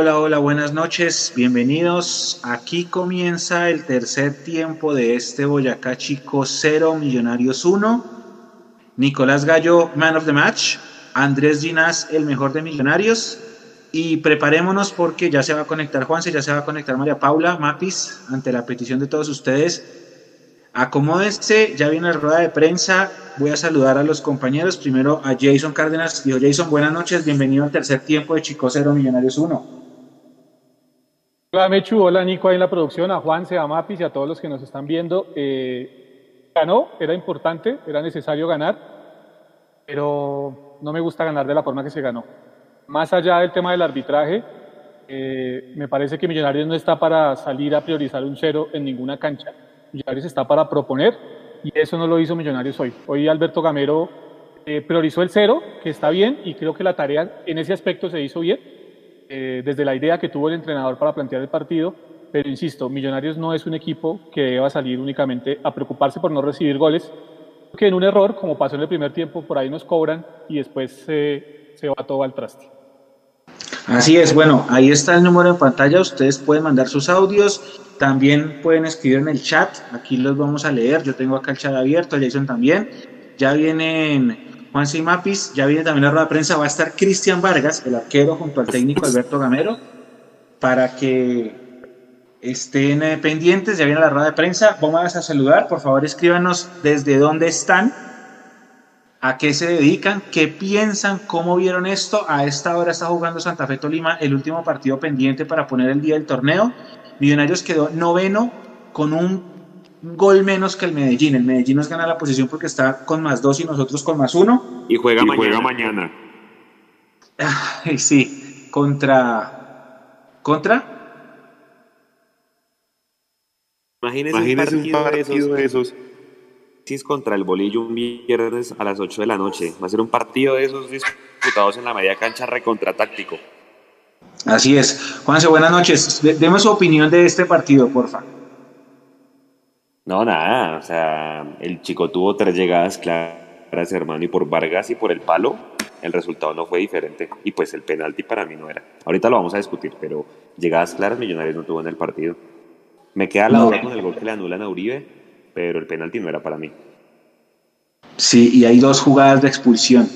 Hola, hola, buenas noches, bienvenidos. Aquí comienza el tercer tiempo de este Boyacá Chico 0, Millonarios 1. Nicolás Gallo, man of the match. Andrés Ginás, el mejor de Millonarios. Y preparémonos porque ya se va a conectar Juanse, ya se va a conectar María Paula, Mapis, ante la petición de todos ustedes. Acomódense, ya viene la rueda de prensa. Voy a saludar a los compañeros. Primero a Jason Cárdenas. Dijo Jason, buenas noches, bienvenido al tercer tiempo de Chico Cero Millonarios 1. Hola Mechu, hola Nico ahí en la producción, a Juan, a Mapis y a todos los que nos están viendo. Eh, ganó, era importante, era necesario ganar, pero no me gusta ganar de la forma que se ganó. Más allá del tema del arbitraje, eh, me parece que Millonarios no está para salir a priorizar un cero en ninguna cancha. Millonarios está para proponer y eso no lo hizo Millonarios hoy. Hoy Alberto Gamero eh, priorizó el cero, que está bien, y creo que la tarea en ese aspecto se hizo bien, eh, desde la idea que tuvo el entrenador para plantear el partido. Pero insisto, Millonarios no es un equipo que deba salir únicamente a preocuparse por no recibir goles, que en un error, como pasó en el primer tiempo, por ahí nos cobran y después se va todo al traste. Así es, bueno, ahí está el número en pantalla, ustedes pueden mandar sus audios, también pueden escribir en el chat, aquí los vamos a leer, yo tengo acá el chat abierto, Jason también, ya vienen Juan. Mapis, ya viene también la rueda de prensa, va a estar Cristian Vargas, el arquero, junto al técnico Alberto Gamero, para que estén eh, pendientes, ya viene la rueda de prensa, vamos a saludar, por favor escríbanos desde dónde están, a qué se dedican, qué piensan, cómo vieron esto. A esta hora está jugando Santa Fe Tolima el último partido pendiente para poner el día del torneo. Millonarios quedó noveno con un gol menos que el Medellín. El Medellín nos gana la posición porque está con más dos y nosotros con más uno. Y juega, mañana. mañana. sí, contra... ¿Contra? Imagínese, un partido, de esos contra el Bolillo un viernes a las 8 de la noche. Va a ser un partido de esos disputados en la media cancha recontratáctico. Así es. Juanse, buenas noches. Deme su opinión de este partido, porfa. No, nada. O sea, el chico tuvo tres llegadas claras, hermano, y por Vargas y por el palo, el resultado no fue diferente. Y pues el penalti para mí no era. Ahorita lo vamos a discutir, pero llegadas claras Millonarios no tuvo en el partido. Me queda la duda con el gol que le anulan a Uribe pero el penalti no era para mí. Sí, y hay dos jugadas de expulsión.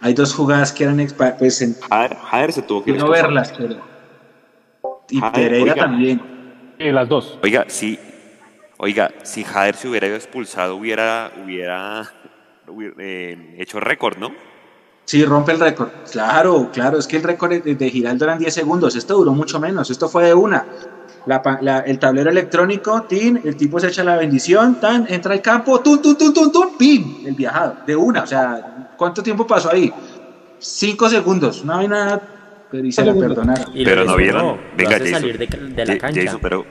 Hay dos jugadas que eran pues en, Jader, se tuvo que no verlas, pero y Pereira también. las dos. Oiga, si oiga, si Jader se hubiera expulsado hubiera hubiera, eh, hecho récord, ¿no? Sí, rompe el récord. Claro, claro, es que el récord de, de Giraldo eran 10 segundos. Esto duró mucho menos. Esto fue de una el tablero electrónico, tin, el tipo se echa la bendición, tan, entra al campo, tun, tun, tun, tun, tun, pim, el viajado, de una, o sea, ¿cuánto tiempo pasó ahí? Cinco segundos, no hay nada, pero y se le perdonaron. pero no vieron, venga, salir de, la cancha. pero,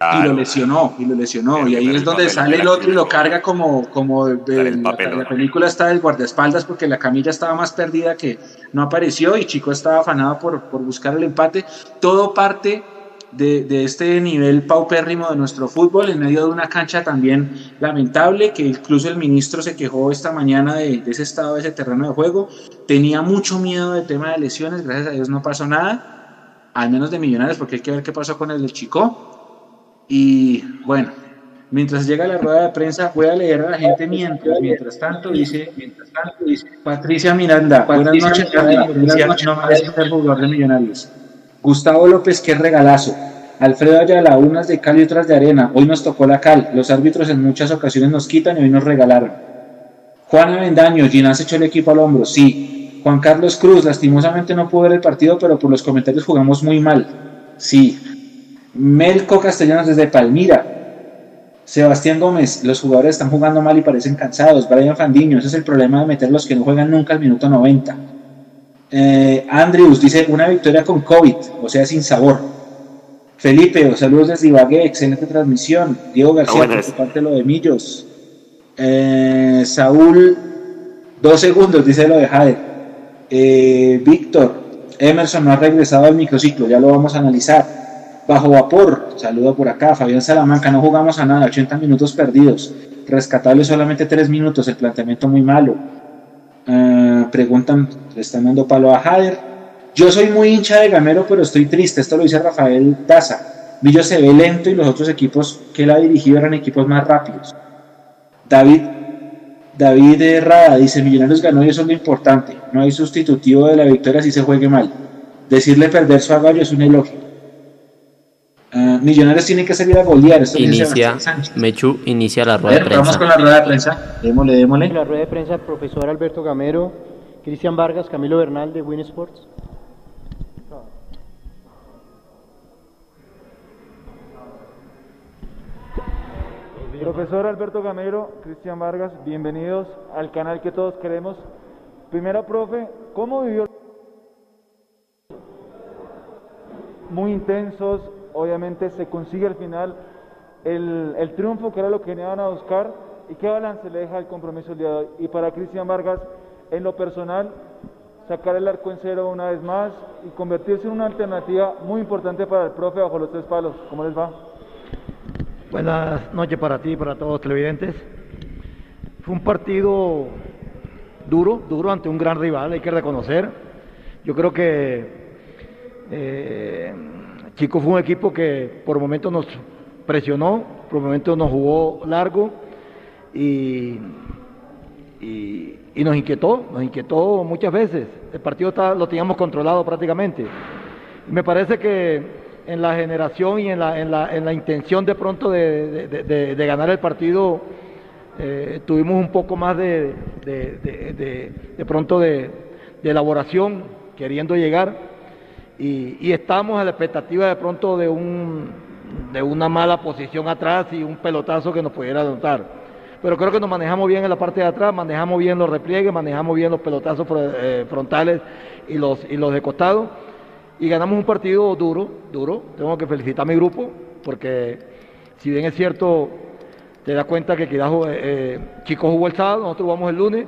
y lo lesionó, y lo lesionó, y ahí es donde sale el otro y lo carga como, como de, la, la, película está del guardaespaldas porque la camilla estaba más perdida que no apareció y Chico estaba afanado por, por buscar el empate. Todo parte de, este nivel paupérrimo de nuestro fútbol en medio de una cancha también lamentable, que incluso el ministro se quejó esta mañana de, ese estado, de ese terreno de juego. Tenía mucho miedo del tema de lesiones, gracias a Dios no pasó nada, al menos de Millonarios, porque hay que ver qué pasó con el del Chico. Y bueno, mientras llega la rueda de prensa, voy a leer a la gente mientras, mientras tanto dice, mientras tanto dice Patricia Miranda, buenas noches, buenas noches, no jugador de Millonarios. Gustavo López, qué regalazo. Alfredo Ayala, unas de cal y otras de arena. Hoy nos tocó la cal. Los árbitros en muchas ocasiones nos quitan y hoy nos regalaron. Juan Avendaño, Ginás echó el equipo al hombro. Sí. Juan Carlos Cruz, lastimosamente no pudo ver el partido, pero por los comentarios jugamos muy mal. Sí. Melco Castellanos desde Palmira. Sebastián Gómez, los jugadores están jugando mal y parecen cansados. Brian Fandiño, ese es el problema de meter los que no juegan nunca al minuto 90. Eh, Andrews dice una victoria con COVID, o sea, sin sabor. Felipe, saludos desde Ibagué, excelente transmisión. Diego García, por parte lo de Millos. Eh, Saúl, dos segundos, dice lo de Jade. Eh, Víctor, Emerson no ha regresado al microciclo, ya lo vamos a analizar. Bajo vapor, saludo por acá. Fabián Salamanca, no jugamos a nada, 80 minutos perdidos. Rescatable solamente 3 minutos, el planteamiento muy malo. Ah, preguntan, le están dando palo a Jader. Yo soy muy hincha de Gamero, pero estoy triste. Esto lo dice Rafael Daza. Millo se ve lento y los otros equipos que él ha dirigido eran equipos más rápidos. David David Rada dice, Millonarios ganó y eso es lo importante. No hay sustitutivo de la victoria si se juegue mal. Decirle perder su agallo es un elogio. Uh, Millonarios tienen que salir a golear. Esto inicia, Mechu inicia la rueda de prensa. Vamos con la rueda de prensa. Démosle, démosle. La rueda de prensa, profesor Alberto Gamero, Cristian Vargas, Camilo Bernal de Win Sports. Profesor Alberto Gamero, Cristian Vargas, bienvenidos al canal que todos queremos. Primera, profe, ¿cómo vivió? Muy intensos, obviamente se consigue al final el, el triunfo que era lo que venían a buscar y qué balance le deja el compromiso el día de hoy. Y para Cristian Vargas, en lo personal, sacar el arco en cero una vez más y convertirse en una alternativa muy importante para el profe bajo los tres palos. ¿Cómo les va? Buenas noches para ti y para todos los televidentes. Fue un partido duro, duro ante un gran rival, hay que reconocer. Yo creo que eh, Chico fue un equipo que por momentos nos presionó, por momentos nos jugó largo y, y, nos inquietó, nos inquietó muchas veces. El partido lo teníamos controlado prácticamente. Me parece que en la generación y en la, en la, en la intención de pronto de, de, de, ganar el partido, eh, tuvimos un poco más de, de pronto de, elaboración, queriendo llegar, y, estamos a la expectativa de pronto de, un, de una mala posición atrás y un pelotazo que nos pudiera anotar. Pero creo que nos manejamos bien en la parte de atrás, manejamos bien los repliegues, manejamos bien los pelotazos eh, frontales y los, y los de costado y ganamos un partido duro, duro. Tengo que felicitar a mi grupo porque si bien es cierto, te das cuenta que eh, eh, Chico jugó el sábado, nosotros jugamos el lunes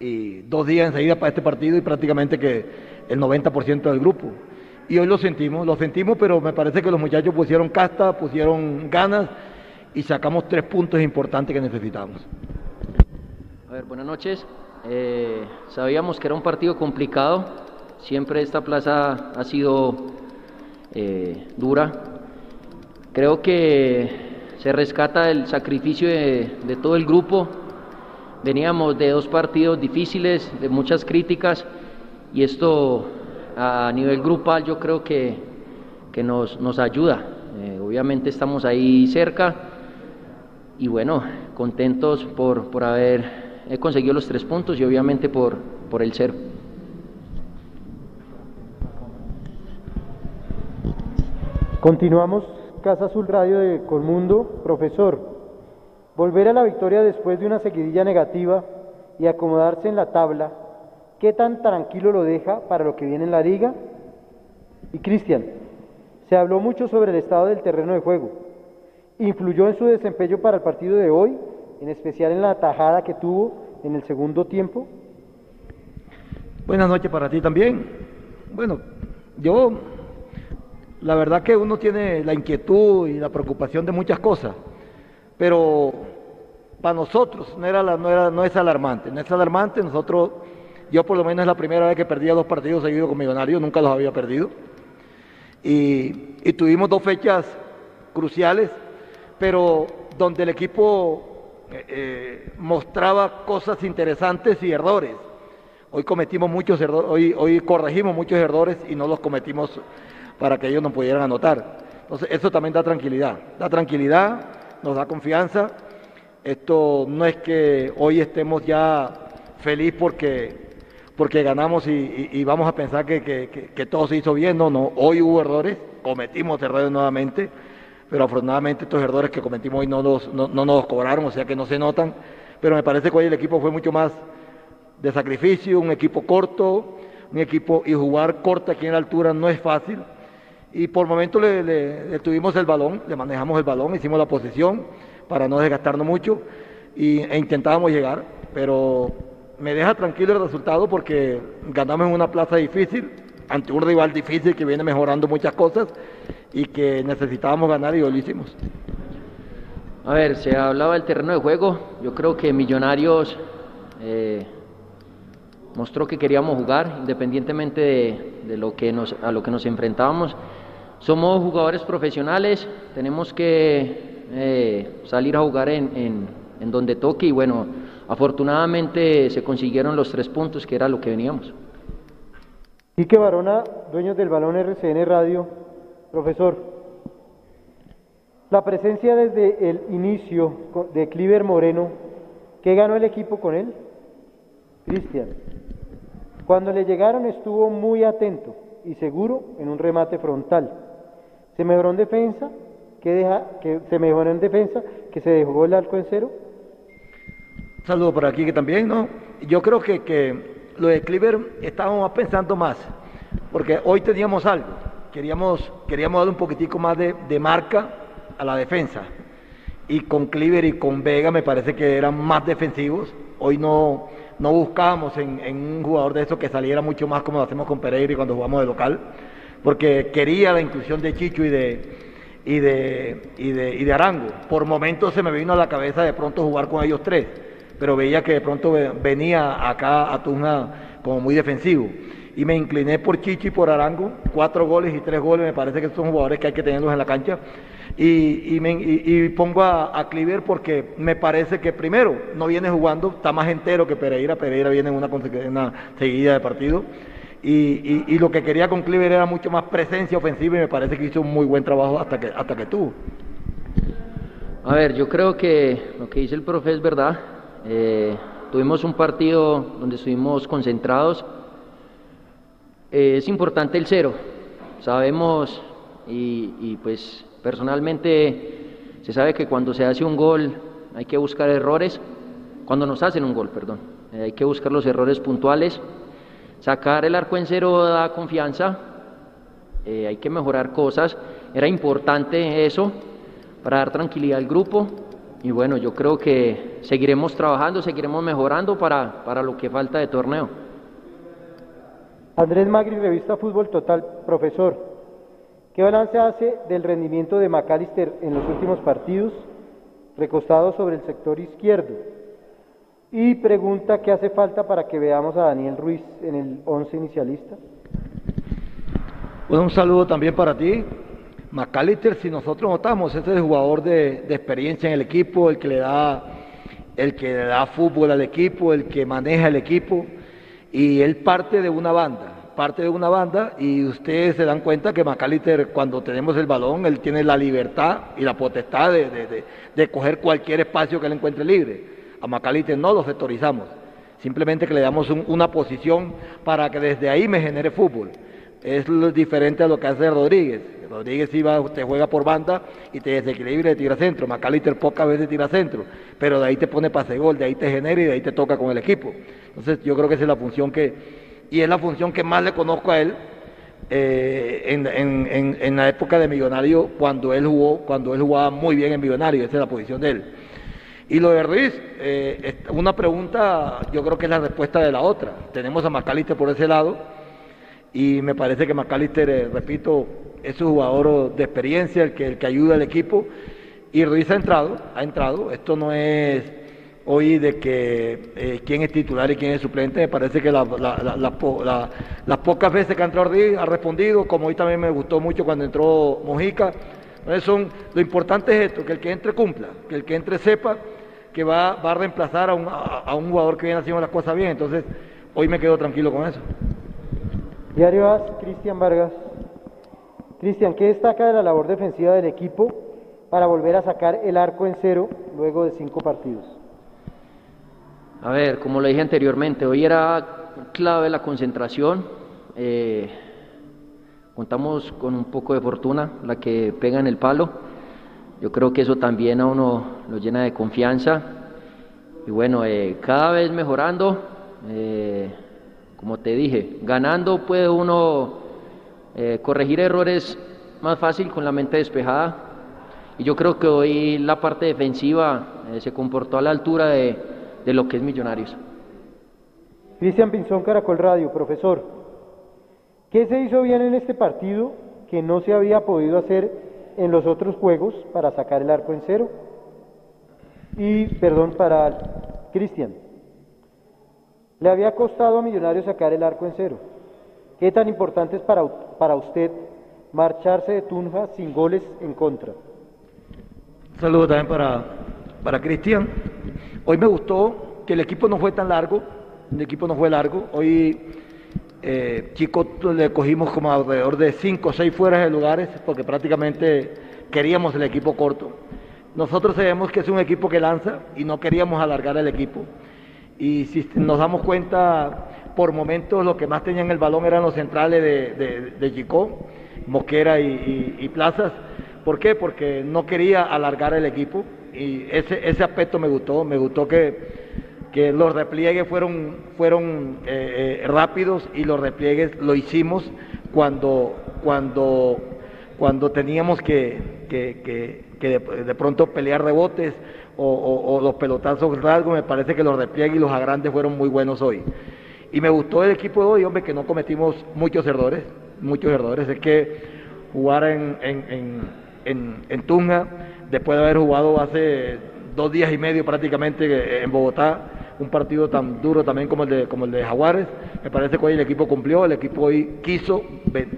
y dos días enseguida para este partido y prácticamente que el 90% del grupo. Y hoy lo sentimos, lo sentimos, pero me parece que los muchachos pusieron casta, pusieron ganas y sacamos tres puntos importantes que necesitamos. A ver, buenas noches. Eh, sabíamos que era un partido complicado, Siempre esta plaza ha sido eh, dura. Creo que se rescata el sacrificio de, todo el grupo. Veníamos de dos partidos difíciles, de muchas críticas, y esto a nivel grupal yo creo que, nos, nos, ayuda. Eh, obviamente estamos ahí cerca y bueno, contentos por, por haber conseguido los tres puntos y obviamente por, por el ser Continuamos Casa Azul Radio de Colmundo. Profesor, volver a la victoria después de una seguidilla negativa y acomodarse en la tabla, ¿qué tan tranquilo lo deja para lo que viene en la liga? Y Cristian, se habló mucho sobre el estado del terreno de juego. ¿Influyó en su desempeño para el partido de hoy, en especial en la tajada que tuvo en el segundo tiempo? Buenas noches para ti también. Bueno, yo la verdad que uno tiene la inquietud y la preocupación de muchas cosas, pero para nosotros no, era no, no es alarmante, no es alarmante, nosotros, yo por lo menos es la primera vez que perdía dos partidos seguidos con Millonarios, nunca los había perdido, y, tuvimos dos fechas cruciales, pero donde el equipo eh, eh, mostraba cosas interesantes y errores. Hoy cometimos muchos errores, hoy, corregimos muchos errores y no los cometimos para que ellos no pudieran anotar. Entonces, eso también da tranquilidad, da tranquilidad, nos da confianza. Esto no es que hoy estemos ya feliz porque, porque ganamos y, vamos a pensar que, todo se hizo bien. No, no, hoy hubo errores, cometimos errores nuevamente, pero afortunadamente estos errores que cometimos hoy no nos, no, no nos cobraron, o sea que no se notan. Pero me parece que hoy el equipo fue mucho más de sacrificio, un equipo corto, un equipo y jugar corto aquí en la altura no es fácil y por momento le, tuvimos el balón, le manejamos el balón, hicimos la posición para no desgastarnos mucho y, e intentábamos llegar, pero me deja tranquilo el resultado porque ganamos en una plaza difícil, ante un rival difícil que viene mejorando muchas cosas y que necesitábamos ganar y lo hicimos. A ver, se hablaba del terreno de juego, yo creo que Millonarios eh, mostró que queríamos jugar, independientemente de, lo que nos, a lo que nos enfrentábamos. Somos jugadores profesionales, tenemos que eh, salir a jugar en, en donde toque y bueno, afortunadamente se consiguieron los tres puntos, que era lo que veníamos. Quique Barona, dueños del balón RCN Radio. Profesor, la presencia desde el inicio de Cliver Moreno, ¿qué ganó el equipo con él? Cristian. Cuando le llegaron estuvo muy atento y seguro en un remate frontal. Se mejoró en defensa, que deja, que se mejoró en defensa, que se dejó el arco en cero. Un saludo por aquí que también, ¿no? Yo creo que, que lo de Cleaver estábamos pensando más, porque hoy teníamos algo, queríamos, queríamos dar un poquitico más de, marca a la defensa. Y con Cleaver y con Vega me parece que eran más defensivos. Hoy no, no buscábamos en, un jugador de eso que saliera mucho más como lo hacemos con Pereira y cuando jugamos de local, porque quería la inclusión de Chicho y de, y de, y de, y de Arango. Por momentos se me vino a la cabeza de pronto jugar con ellos tres pero veía que de pronto venía acá a Tunja como muy defensivo. Y me incliné por Chichi y por Arango, cuatro goles y tres goles, me parece que son jugadores que hay que tenerlos en la cancha. Y, y, pongo a, a, Cliver porque me parece que primero no viene jugando, está más entero que Pereira, Pereira viene en una, una seguida de partido. Y, y, lo que quería con Cliver era mucho más presencia ofensiva y me parece que hizo un muy buen trabajo hasta que, hasta que tuvo. A ver, yo creo que lo que dice el profe es verdad. Eh, tuvimos un partido donde estuvimos concentrados. Eh, es importante el cero. Sabemos y, pues personalmente se sabe que cuando se hace un gol hay que buscar errores. Cuando nos hacen un gol, perdón. Eh, hay que buscar los errores puntuales. Sacar el arco en cero da confianza. hay que mejorar cosas. Era importante eso para dar tranquilidad al grupo y bueno, yo creo que seguiremos trabajando, seguiremos mejorando para, para lo que falta de torneo. Andrés Magri, revista Fútbol Total, profesor, ¿qué balance hace del rendimiento de McAllister en los últimos partidos, recostado sobre el sector izquierdo? Y pregunta qué hace falta para que veamos a Daniel Ruiz en el 11 inicialista. un saludo también para ti, McAllister, si nosotros notamos, este es el jugador de, experiencia en el equipo, el que le da el que da fútbol al equipo, el que maneja el equipo, y él parte de una banda, parte de una banda, y ustedes se dan cuenta que McAllister, cuando tenemos el balón, él tiene la libertad y la potestad de, coger cualquier espacio que él encuentre libre. A McAllister no lo sectorizamos, simplemente que le damos una posición para que desde ahí me genere fútbol. Es diferente a lo que hace Rodríguez. Rodríguez iba, te juega por banda y te desequilibra y tira centro. Macalister pocas veces tira centro, pero de ahí te pone pase gol, de ahí te genera y de ahí te toca con el equipo. Entonces yo creo que esa es la función que, y es la función que más le conozco a él eh, en, la época de Millonario, cuando él jugó, cuando él jugaba muy bien en Millonario, esa es la posición de él. Y lo de Ruiz, eh, una pregunta, yo creo que es la respuesta de la otra. Tenemos a Macalister por ese lado y me parece que McAllister, eh, repito, es un jugador de experiencia, el que, el que ayuda al equipo. Y Ruiz ha entrado, ha entrado. Esto no es hoy de que eh, quién es titular y quién es suplente. Me parece que las pocas veces que ha entrado Ruiz ha respondido, como hoy también me gustó mucho cuando entró Mojica. Entonces son, lo importante es esto, que el que entre cumpla, que el que entre sepa que va, va a reemplazar a un, a un jugador que viene haciendo las cosas bien. Entonces, hoy me quedo tranquilo con eso. Diario AS, Cristian Vargas. Cristian, ¿qué destaca de la labor defensiva del equipo para volver a sacar el arco en cero luego de cinco partidos? A ver, como lo dije anteriormente, hoy era clave la concentración. Eh, contamos con un poco de fortuna, la que pega en el palo. Yo creo que eso también a uno lo llena de confianza. Y bueno, eh, cada vez mejorando. Eh, como te dije, ganando puede uno eh, corregir errores más fácil con la mente despejada. Y yo creo que hoy la parte defensiva eh, se comportó a la altura de, de lo que es Millonarios. Cristian Pinzón, Caracol Radio, profesor. ¿Qué se hizo bien en este partido que no se había podido hacer en los otros juegos para sacar el arco en cero? Y, perdón, para Cristian. Le había costado a Millonarios sacar el arco en cero. ¿Qué tan importante es para, para usted marcharse de Tunja sin goles en contra? Un saludo también para, para Cristian. Hoy me gustó que el equipo no fue tan largo, el equipo no fue largo. Hoy eh, chicos le cogimos como alrededor de 5 o 6 fueras de lugares porque prácticamente queríamos el equipo corto. Nosotros sabemos que es un equipo que lanza y no queríamos alargar el equipo. Y si nos damos cuenta, por momentos lo que más tenían el balón eran los centrales de, de, Mosquera y, Plazas. ¿Por qué? Porque no quería alargar el equipo y ese, aspecto me gustó. Me gustó que, los repliegues fueron, eh, eh, rápidos y los repliegues lo hicimos cuando, cuando, cuando teníamos que, de, pronto pelear rebotes o, los pelotazos rasgos, me parece que los repliegues y los agrandes fueron muy buenos hoy. Y me gustó el equipo hoy, hombre, que no cometimos muchos errores, muchos errores. Es que jugar en, en, en, en, Tunja, después de haber jugado hace dos días y medio prácticamente en Bogotá, un partido tan duro también como el de, como el de Jaguares, me parece que hoy el equipo cumplió, el equipo hoy quiso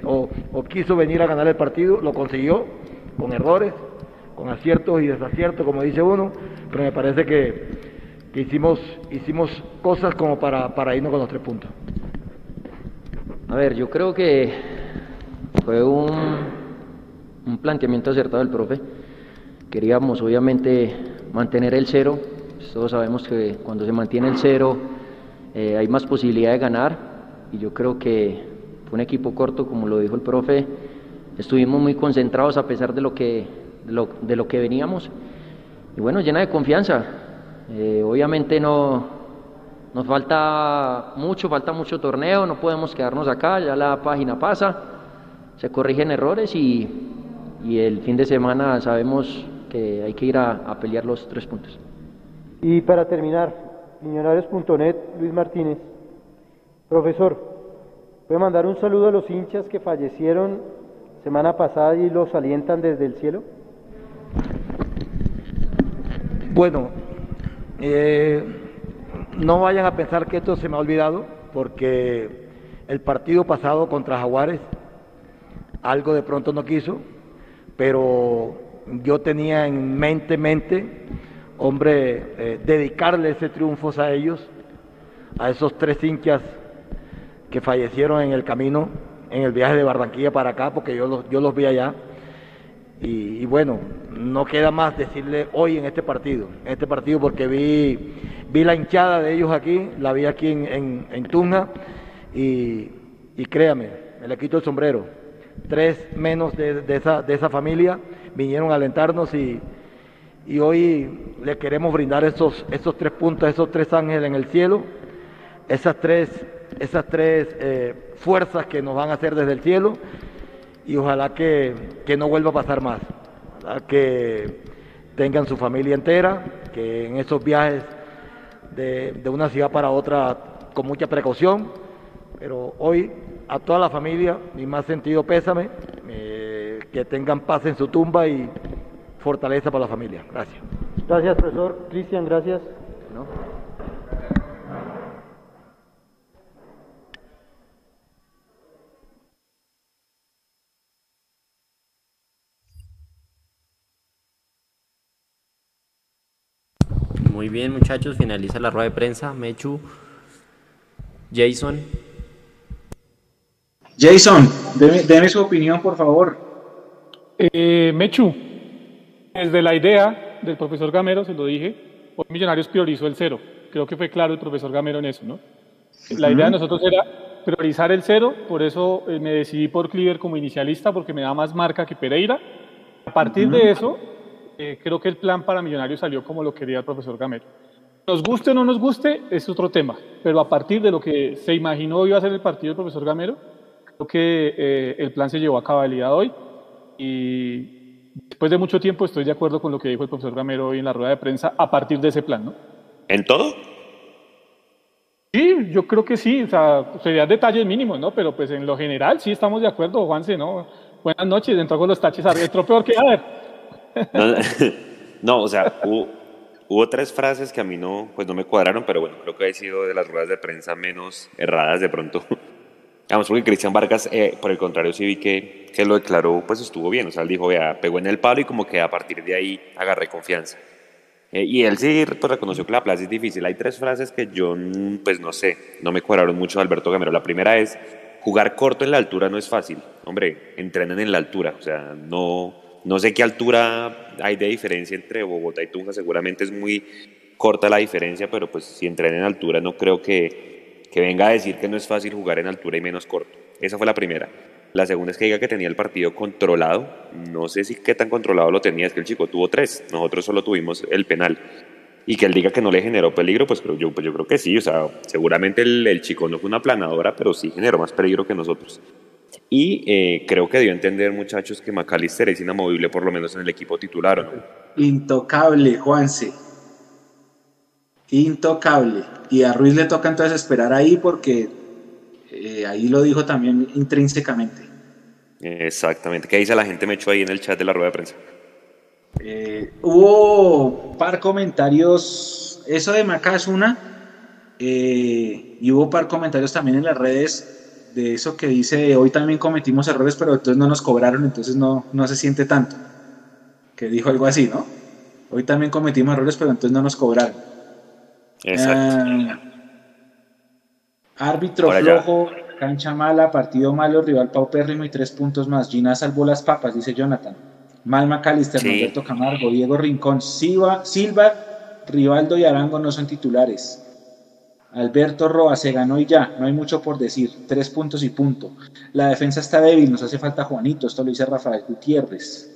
o quiso venir a ganar el partido, lo consiguió con errores, con aciertos y desaciertos, como dice uno, pero me parece que, hicimos, hicimos cosas como para, para irnos con los tres puntos. A ver, yo creo que fue un, un planteamiento acertado del profe. Queríamos obviamente mantener el cero. Pues todos sabemos que cuando se mantiene el cero eh, hay más posibilidad de ganar y yo creo que fue un equipo corto, como lo dijo el profe. Estuvimos muy concentrados a pesar de lo que de lo, que veníamos. Y bueno, llena de confianza. Eh, obviamente no nos falta mucho, falta mucho torneo, no podemos quedarnos acá, ya la página pasa, se corrigen errores y, y el fin de semana sabemos que hay que ir a, a pelear los tres puntos. Y para terminar, millonarios.net, Luis Martínez. Profesor, ¿puede mandar un saludo a los hinchas que fallecieron semana pasada y los alientan desde el cielo? Bueno, eh, no vayan a pensar que esto se me ha olvidado, porque el partido pasado contra Jaguares algo de pronto no quiso, pero yo tenía en mente, mente, hombre, eh, dedicarle ese triunfo a ellos, a esos tres hinchas que fallecieron en el camino, en el viaje de Barranquilla para acá, porque yo los, yo los vi allá. Y, bueno, no queda más decirle hoy en este partido, en este partido porque vi, vi la hinchada de ellos aquí, la vi aquí en, en, Tunja y, créame, me le quito el sombrero. Tres menos de, esa, de esa familia vinieron a alentarnos y, y hoy le queremos brindar esos, esos tres puntos, esos tres ángeles en el cielo, esas tres, esas tres eh, fuerzas que nos van a hacer desde el cielo y ojalá que, no vuelva a pasar más, que tengan su familia entera, que en esos viajes de, una ciudad para otra con mucha precaución, pero hoy a toda la familia, mi más sentido pésame, eh, que tengan paz en su tumba y fortaleza para la familia. Gracias. Gracias, profesor. Cristian, gracias. Muy bien, muchachos, finaliza la rueda de prensa. Mechu, Jason. Jason, deme, su opinión, por favor. Eh, Mechu, desde la idea del profesor Gamero, se lo dije, hoy Millonarios priorizó el cero. Creo que fue claro el profesor Gamero en eso, ¿no? La idea de nosotros era priorizar el cero, por eso eh, me decidí por Cleaver como inicialista, porque me da más marca que Pereira. A partir de eso, eh, creo que el plan para Millonarios salió como lo quería el profesor Gamero. Nos guste o no nos guste, es otro tema, pero a partir de lo que se imaginó iba a ser el partido del profesor Gamero, creo que eh, el plan se llevó a cabalidad hoy y después de mucho tiempo estoy de acuerdo con lo que dijo el profesor Gamero hoy en la rueda de prensa a partir de ese plan, ¿no? ¿En todo? Sí, yo creo que sí, o sea, serían detalles mínimos, ¿no? Pero pues en lo general sí estamos de acuerdo, Juanse, ¿no? Buenas noches, entró con los taches, entró peor que a ver. No, o sea, Hubo tres frases que a mí no, pues no me cuadraron, pero bueno, creo que ha sido de las ruedas de prensa menos erradas de pronto. Vamos, porque Cristian Vargas, eh, por el contrario, sí vi que, que lo declaró, pues estuvo bien. O sea, él dijo, vea, pegó en el palo y como que a partir de ahí agarré confianza. Eh, y él sí pues, reconoció que la plaza es difícil. Hay tres frases que yo, pues no sé, no me cuadraron mucho de Alberto Gamero. La primera es, jugar corto en la altura no es fácil. Hombre, entrenen en la altura. O sea, no, no sé qué altura hay de diferencia entre Bogotá y Tunja. Seguramente es muy corta la diferencia, pero pues si entrenan en altura no creo que que venga a decir que no es fácil jugar en altura y menos corto. Esa fue la primera. La segunda es que diga que tenía el partido controlado. No sé si qué tan controlado lo tenía, es que el chico tuvo tres, nosotros solo tuvimos el penal. Y que él diga que no le generó peligro, pues, creo, yo, pues yo creo que sí. O sea, seguramente el, chico no fue una planadora, pero sí generó más peligro que nosotros. Y eh, creo que dio a entender, muchachos, que McAllister es inamovible, por lo menos en el equipo titular, no? Intocable, Juanse intocable. Y a Ruiz le toca entonces esperar ahí porque eh, ahí lo dijo también intrínsecamente. Exactamente. ¿Qué dice la gente? Me echó ahí en el chat de la rueda de prensa. Eh, hubo un par comentarios, eso de Maca es una, eh, y hubo par comentarios también en las redes de eso que dice, hoy también cometimos errores, pero entonces no nos cobraron, entonces no, no se siente tanto. Que dijo algo así, ¿no? Hoy también cometimos errores, pero entonces no nos cobraron. Exacto. Ah, árbitro flojo, cancha mala, partido malo, rival paupérrimo y tres puntos más. Gina salvó las papas, dice Jonathan. Mal Macalister, Roberto Camargo, Diego Rincón, Silva, Silva, Rivaldo y Arango no son titulares. Alberto Roa se ganó y ya, no hay mucho por decir. Tres puntos y punto. La defensa está débil, nos hace falta Juanito. Esto lo dice Rafael Gutiérrez.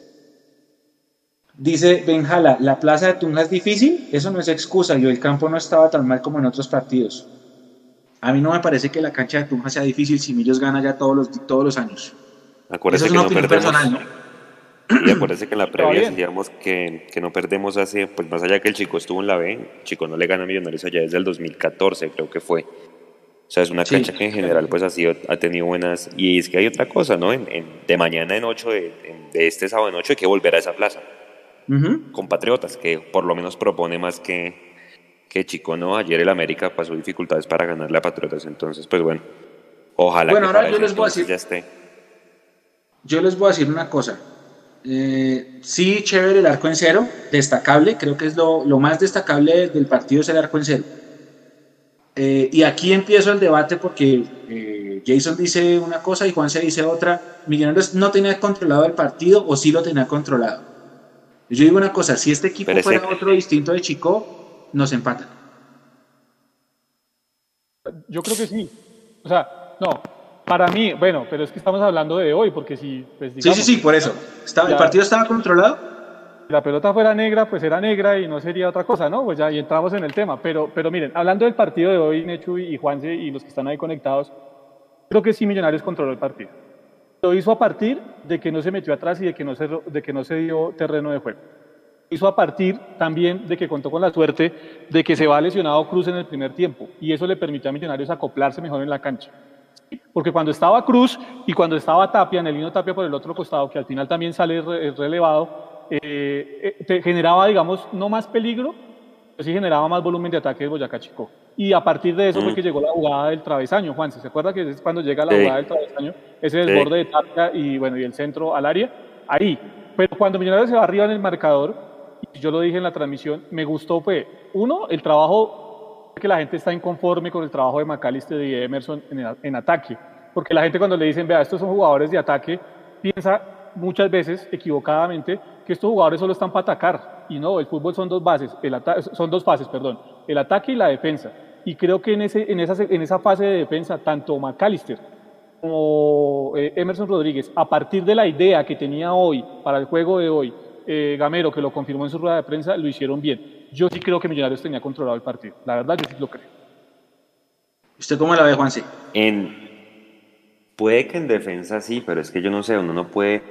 Dice Benjala, ¿la plaza de Tunja es difícil? Eso no es excusa, yo el campo no estaba tan mal como en otros partidos. A mí no me parece que la cancha de Tunja sea difícil si Millos gana ya todos los, todos los años. Acuérdese Eso es que no personal, ¿no? Y acuérdese que en la previa decíamos que, que, no perdemos hace, pues más allá que el chico estuvo en la B, el chico no le gana a Millonarios allá desde el 2014, creo que fue. O sea, es una cancha que en general pues ha, sido, ha tenido buenas... Y es que hay otra cosa, ¿no? En, de mañana en 8, de, de este sábado en 8 hay que volver a esa plaza compatriotas, que por lo menos propone más que, que Chico, ¿no? Ayer el América pasó dificultades para ganarle a Patriotas, entonces, pues bueno, ojalá bueno, ahora yo les voy a decir, ya esté. Yo les voy a decir una cosa. Eh, sí, chévere el arco en cero, destacable, creo que es lo, lo más destacable del partido es el arco en cero. Eh, y aquí empiezo el debate porque eh, Jason dice una cosa y Juan se dice otra. Millonarios no tenía controlado el partido o sí lo tenía controlado. Yo digo una cosa, si este equipo fuera otro distinto de Chico, nos empatan. Yo creo que sí. O sea, no, para mí, bueno, pero es que estamos hablando de hoy, porque si... Pues, sí, sí, sí, por eso. ¿El partido estaba controlado? Si la pelota fuera negra, pues era negra y no sería otra cosa, ¿no? Pues ya y entramos en el tema. Pero, pero miren, hablando del partido de hoy, Nechu y Juanse y los que están ahí conectados, creo que sí Millonarios controló el partido. Lo hizo a partir de que no se metió atrás y de que no se, de que no se dio terreno de juego. Hizo a partir también de que contó con la suerte de que se va lesionado Cruz en el primer tiempo y eso le permitió a Millonarios acoplarse mejor en la cancha. Porque cuando estaba Cruz y cuando estaba Tapia, en el Nino Tapia por el otro costado, que al final también sale relevado, eh, eh, generaba, digamos, no más peligro, pero sí generaba más volumen de ataque de Boyacá Chico. Y a partir de eso fue mm. que llegó la jugada del travesaño, Juan. ¿Se acuerda que es cuando llega la jugada del travesaño? Ese desborde de Tapia y, bueno, y el centro al área. Ahí. Pero cuando Millonarios se va arriba en el marcador, y yo lo dije en la transmisión, me gustó fue, uno, el trabajo, que la gente está inconforme con el trabajo de McAllister y Emerson en, ataque. Porque la gente cuando le dicen, vea, estos son jugadores de ataque, piensa muchas veces equivocadamente que estos jugadores solo están para atacar y no, el fútbol son dos bases, el son dos fases, perdón, el ataque y la defensa. Y creo que en, ese, en, esa, en esa fase de defensa, tanto McAllister como eh, Emerson Rodríguez, a partir de la idea que tenía hoy para el juego de hoy, eh, Gamero, que lo confirmó en su rueda de prensa, lo hicieron bien. Yo sí creo que Millonarios tenía controlado el partido. La verdad, yo sí lo creo. ¿Usted cómo la ve, Juanse? En... Puede que en defensa sí, pero es que yo no sé, uno no puede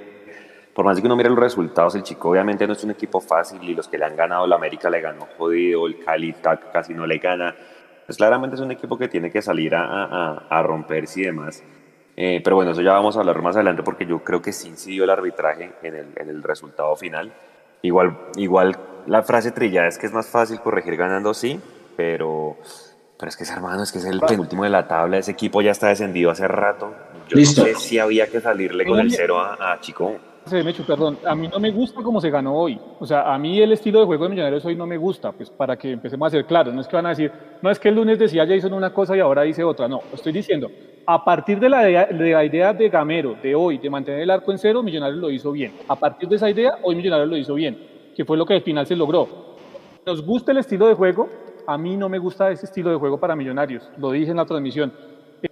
por más que uno mire los resultados, el Chico obviamente no es un equipo fácil y los que le han ganado, la América le ganó jodido, el Cali casi no le gana. Pues claramente es un equipo que tiene que salir a, a, romperse y demás. Eh, pero bueno, eso ya vamos a hablar más adelante porque yo creo que sí incidió el arbitraje en el, en el resultado final. Igual, igual la frase trillada es que es más fácil corregir ganando, sí, pero, pero es que ese hermano, es que es el penúltimo de la tabla, ese equipo ya está descendido hace rato. Yo Listo. no sé si había que salirle con el cero a, a Chico. Mechu, perdón, a mí no me gusta cómo se ganó hoy. O sea, a mí el estilo de juego de Millonarios hoy no me gusta, pues para que empecemos a ser claros. No es que van a decir, no es que el lunes decía Jason una cosa y ahora dice otra. No, estoy diciendo, a partir de la, idea, de la idea de Gamero de hoy, de mantener el arco en cero, Millonarios lo hizo bien. A partir de esa idea, hoy Millonarios lo hizo bien, que fue lo que al final se logró. Nos gusta el estilo de juego, a mí no me gusta ese estilo de juego para Millonarios, lo dije en la transmisión.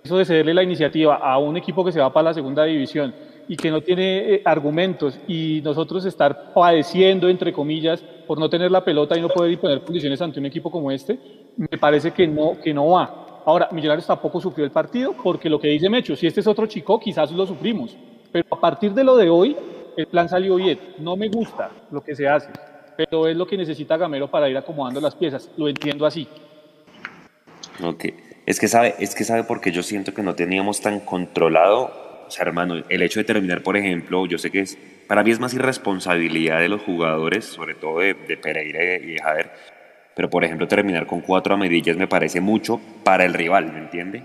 Eso de cederle la iniciativa a un equipo que se va para la segunda división y que no tiene eh, argumentos y nosotros estar padeciendo, entre comillas, por no tener la pelota y no poder imponer condiciones ante un equipo como este, me parece que no, que no va. Ahora, Millonarios tampoco sufrió el partido porque lo que dice Mecho, si este es otro chico, quizás lo sufrimos. Pero a partir de lo de hoy, el plan salió bien. No me gusta lo que se hace, pero es lo que necesita Gamero para ir acomodando las piezas. Lo entiendo así. Ok. Es que sabe, es que sabe porque yo siento que no teníamos tan controlado o sea, hermano, el hecho de terminar, por ejemplo, yo sé que es, para mí es más irresponsabilidad de los jugadores, sobre todo de, de Pereira y de Javier, pero por ejemplo terminar con cuatro amarillas me parece mucho para el rival, ¿me entiende?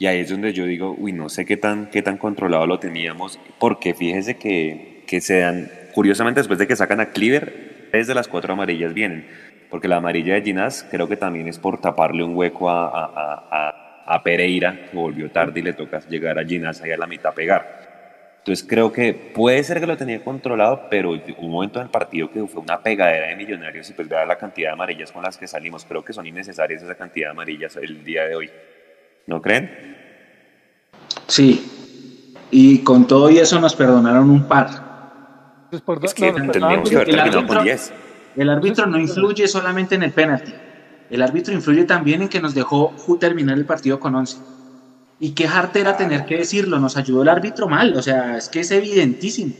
Y ahí es donde yo digo, uy, no sé qué tan, qué tan controlado lo teníamos, porque fíjese que, que se dan, curiosamente después de que sacan a Cleaver, tres de las cuatro amarillas vienen, porque la amarilla de Ginás creo que también es por taparle un hueco a, a, a a Pereira, que volvió tarde y le toca llegar a Ginás ahí a la mitad a pegar. Entonces creo que puede ser que lo tenía controlado, pero un momento en el partido que fue una pegadera de millonarios y pues vea la cantidad de amarillas con las que salimos, creo que son innecesarias esa cantidad de amarillas el día de hoy. ¿No creen? Sí. Y con todo y eso nos perdonaron un par. Es que tendríamos que haber terminado con 10. El árbitro no influye solamente en el penalti. El árbitro influye también en que nos dejó terminar el partido con 11. Y qué harta era tener que decirlo, nos ayudó el árbitro mal, o sea, es que es evidentísimo.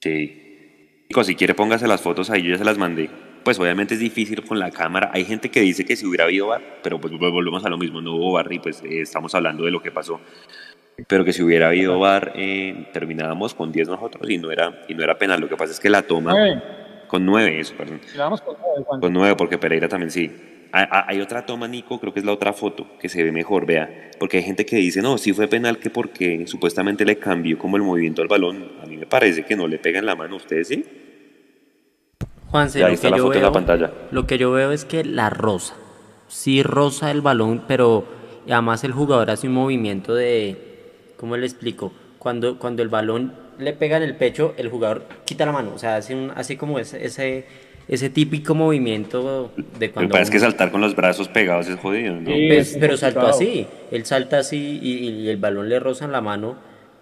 Sí. Si quiere póngase las fotos ahí, yo ya se las mandé. Pues obviamente es difícil con la cámara. Hay gente que dice que si hubiera habido bar, pero pues volvemos a lo mismo, no hubo bar y pues eh, estamos hablando de lo que pasó. Pero que si hubiera habido bar, eh, terminábamos con 10 nosotros y no, era, y no era penal. Lo que pasa es que la toma... Con nueve, eso, perdón. con nueve, Con nueve, porque Pereira también sí. Hay otra toma, Nico, creo que es la otra foto, que se ve mejor, vea. Porque hay gente que dice, no, sí fue penal que porque supuestamente le cambió como el movimiento al balón. A mí me parece que no le pega en la mano, ¿ustedes sí? Juanse, lo, que yo veo, pantalla. lo que yo veo es que la rosa, sí rosa el balón, pero además el jugador hace un movimiento de, ¿cómo le explico? Cuando, cuando el balón le pega en el pecho, el jugador quita la mano. O sea, hace, un, así como ese, ese, ese típico movimiento de cuando. Me parece que saltar con los brazos pegados es jodido, ¿no? Pues, pero saltó así. Él salta así y, el balón le roza en la mano.